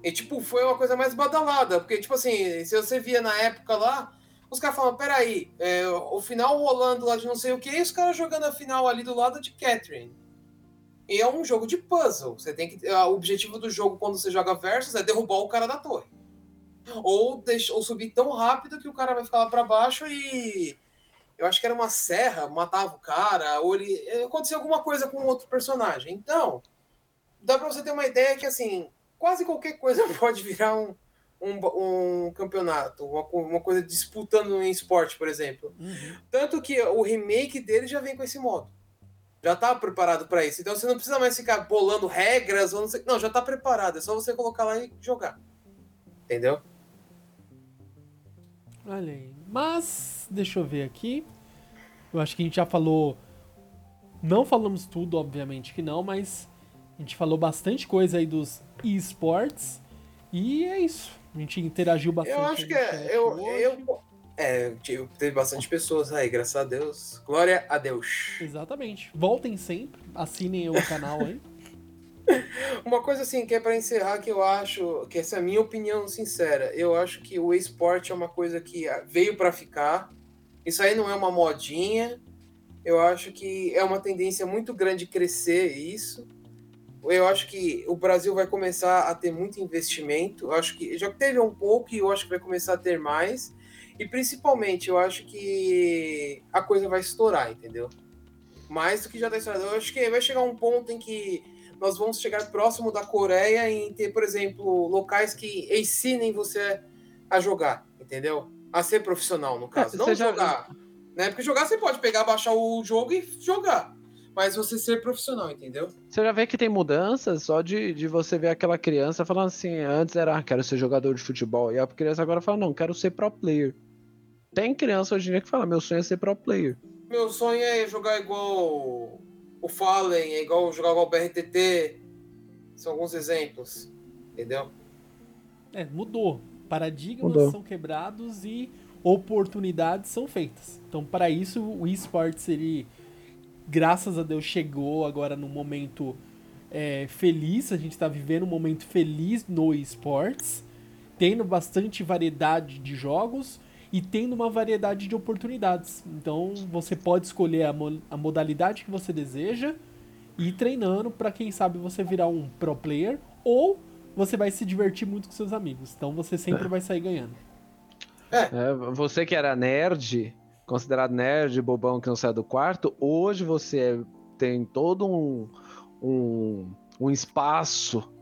[SPEAKER 3] E, tipo, foi uma coisa mais badalada. Porque, tipo assim, se você via na época lá, os caras falavam, peraí, é, o final rolando lá de não sei o que, e os caras jogando a final ali do lado de Catherine. E é um jogo de puzzle. Você tem que. O objetivo do jogo quando você joga versus é derrubar o cara da torre. Ou, ou subir tão rápido que o cara vai ficar lá pra baixo e. Eu acho que era uma serra, matava o cara, ou ele. Acontecia alguma coisa com outro personagem. Então, dá pra você ter uma ideia que, assim, quase qualquer coisa <laughs> pode virar um, um, um campeonato, uma, uma, coisa disputando em esporte, por exemplo. Uhum. Tanto que o remake dele já vem com esse modo. Já tá preparado para isso. Então você não precisa mais ficar bolando regras ou não sei. Não, já tá preparado. É só você colocar lá e jogar. Entendeu?
[SPEAKER 2] Olha aí. Mas, deixa eu ver aqui. Eu acho que a gente já falou. Não falamos tudo, obviamente que não, mas a gente falou bastante coisa aí dos esportes. E é isso. A gente interagiu bastante.
[SPEAKER 3] Eu acho que é. Eu, eu, é, teve bastante pessoas aí, graças a Deus. Glória a Deus.
[SPEAKER 2] Exatamente. Voltem sempre, assinem o canal aí. <laughs>
[SPEAKER 3] Uma coisa assim, que é para encerrar, que eu acho, que essa é a minha opinião sincera, eu acho que o esporte é uma coisa que veio para ficar. Isso aí não é uma modinha. Eu acho que é uma tendência muito grande crescer isso eu acho que o Brasil vai começar a ter muito investimento. Eu acho que já teve um pouco e eu acho que vai começar a ter mais. E principalmente, eu acho que a coisa vai estourar, entendeu? Mais do que já está estourado. Eu acho que vai chegar um ponto em que nós vamos chegar próximo da Coreia em ter, por exemplo, locais que ensinem você a jogar, entendeu? A ser profissional, no caso. É, Não jogar. Já... Né? Porque jogar você pode pegar, baixar o jogo e jogar mas você ser profissional, entendeu?
[SPEAKER 4] Você já vê que tem mudanças só de, de você ver aquela criança falando assim, antes era, ah, quero ser jogador de futebol, e a criança agora fala, não, quero ser pro player. Tem criança hoje em dia que fala, meu sonho é ser pro player.
[SPEAKER 3] Meu sonho é jogar igual o Fallen, é igual jogar igual o BRTT. São alguns exemplos, entendeu?
[SPEAKER 2] É, mudou. Paradigmas mudou. são quebrados e oportunidades são feitas. Então, para isso, o esportes ele graças a Deus, chegou agora num momento é, feliz. A gente está vivendo um momento feliz no esportes, tendo bastante variedade de jogos e tendo uma variedade de oportunidades. Então você pode escolher a, mo a modalidade que você deseja e ir treinando para quem sabe você virar um pro player ou você vai se divertir muito com seus amigos. Então você sempre é. vai sair ganhando.
[SPEAKER 4] É, você que era nerd, considerado nerd, bobão que não sai do quarto, hoje você tem todo um, um, um espaço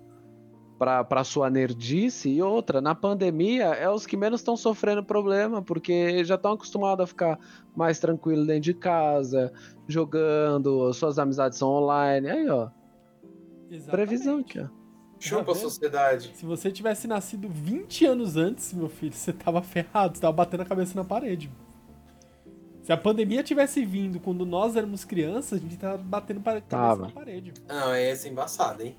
[SPEAKER 4] para sua nerdice e outra, na pandemia é os que menos estão sofrendo problema, porque já estão acostumados a ficar mais tranquilo dentro de casa, jogando, suas amizades são online, aí ó. Exatamente. Previsão, tia.
[SPEAKER 3] Chupa a sociedade.
[SPEAKER 2] Se você tivesse nascido 20 anos antes, meu filho, você tava ferrado, você tava batendo a cabeça na parede. Se a pandemia tivesse vindo quando nós éramos crianças, a gente tava batendo para cabeça na parede.
[SPEAKER 3] Não, é esse embaçado, hein?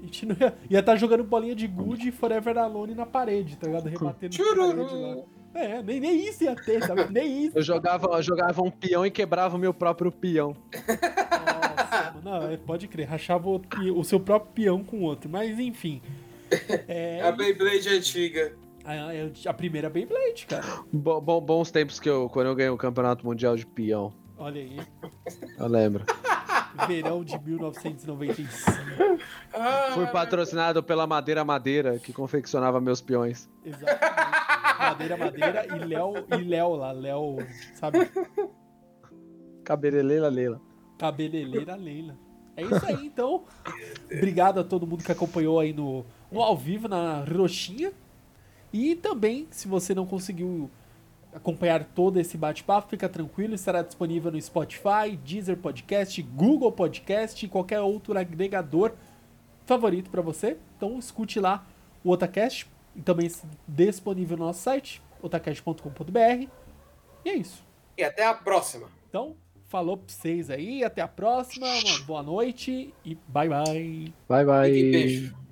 [SPEAKER 2] A gente não ia estar tá jogando bolinha de good e Forever Alone na parede, tá ligado? Rebatendo na parede lá. É, nem, nem isso ia ter, sabe? <laughs> Nem isso.
[SPEAKER 4] Eu jogava, eu jogava um peão e quebrava o meu próprio peão.
[SPEAKER 2] Nossa, não, é, pode crer, rachava o, o seu próprio peão com o outro. Mas enfim.
[SPEAKER 3] É, <laughs> a Beyblade antiga.
[SPEAKER 2] A, a primeira Beyblade, cara.
[SPEAKER 4] Bo, bo, bons tempos que eu, quando eu ganhei o campeonato mundial de peão.
[SPEAKER 2] Olha aí.
[SPEAKER 4] Eu lembro. <laughs>
[SPEAKER 2] Verão de 1995.
[SPEAKER 4] Ah, Fui patrocinado pela Madeira Madeira, que confeccionava meus peões.
[SPEAKER 2] Exatamente. Madeira Madeira e Léo e Léo lá, Léo, sabe?
[SPEAKER 4] Cabeleleira Leila.
[SPEAKER 2] Cabeleleira Leila. É isso aí, então. Obrigado a todo mundo que acompanhou aí no, no ao vivo na Roxinha. E também, se você não conseguiu acompanhar todo esse bate-papo, fica tranquilo, estará disponível no Spotify, Deezer Podcast, Google Podcast e qualquer outro agregador favorito para você. Então escute lá o Otacast e também disponível no nosso site, otacast.com.br. E é isso.
[SPEAKER 3] E até a próxima.
[SPEAKER 2] Então, falou pra vocês aí, até a próxima, uma boa noite e bye bye.
[SPEAKER 4] Bye bye.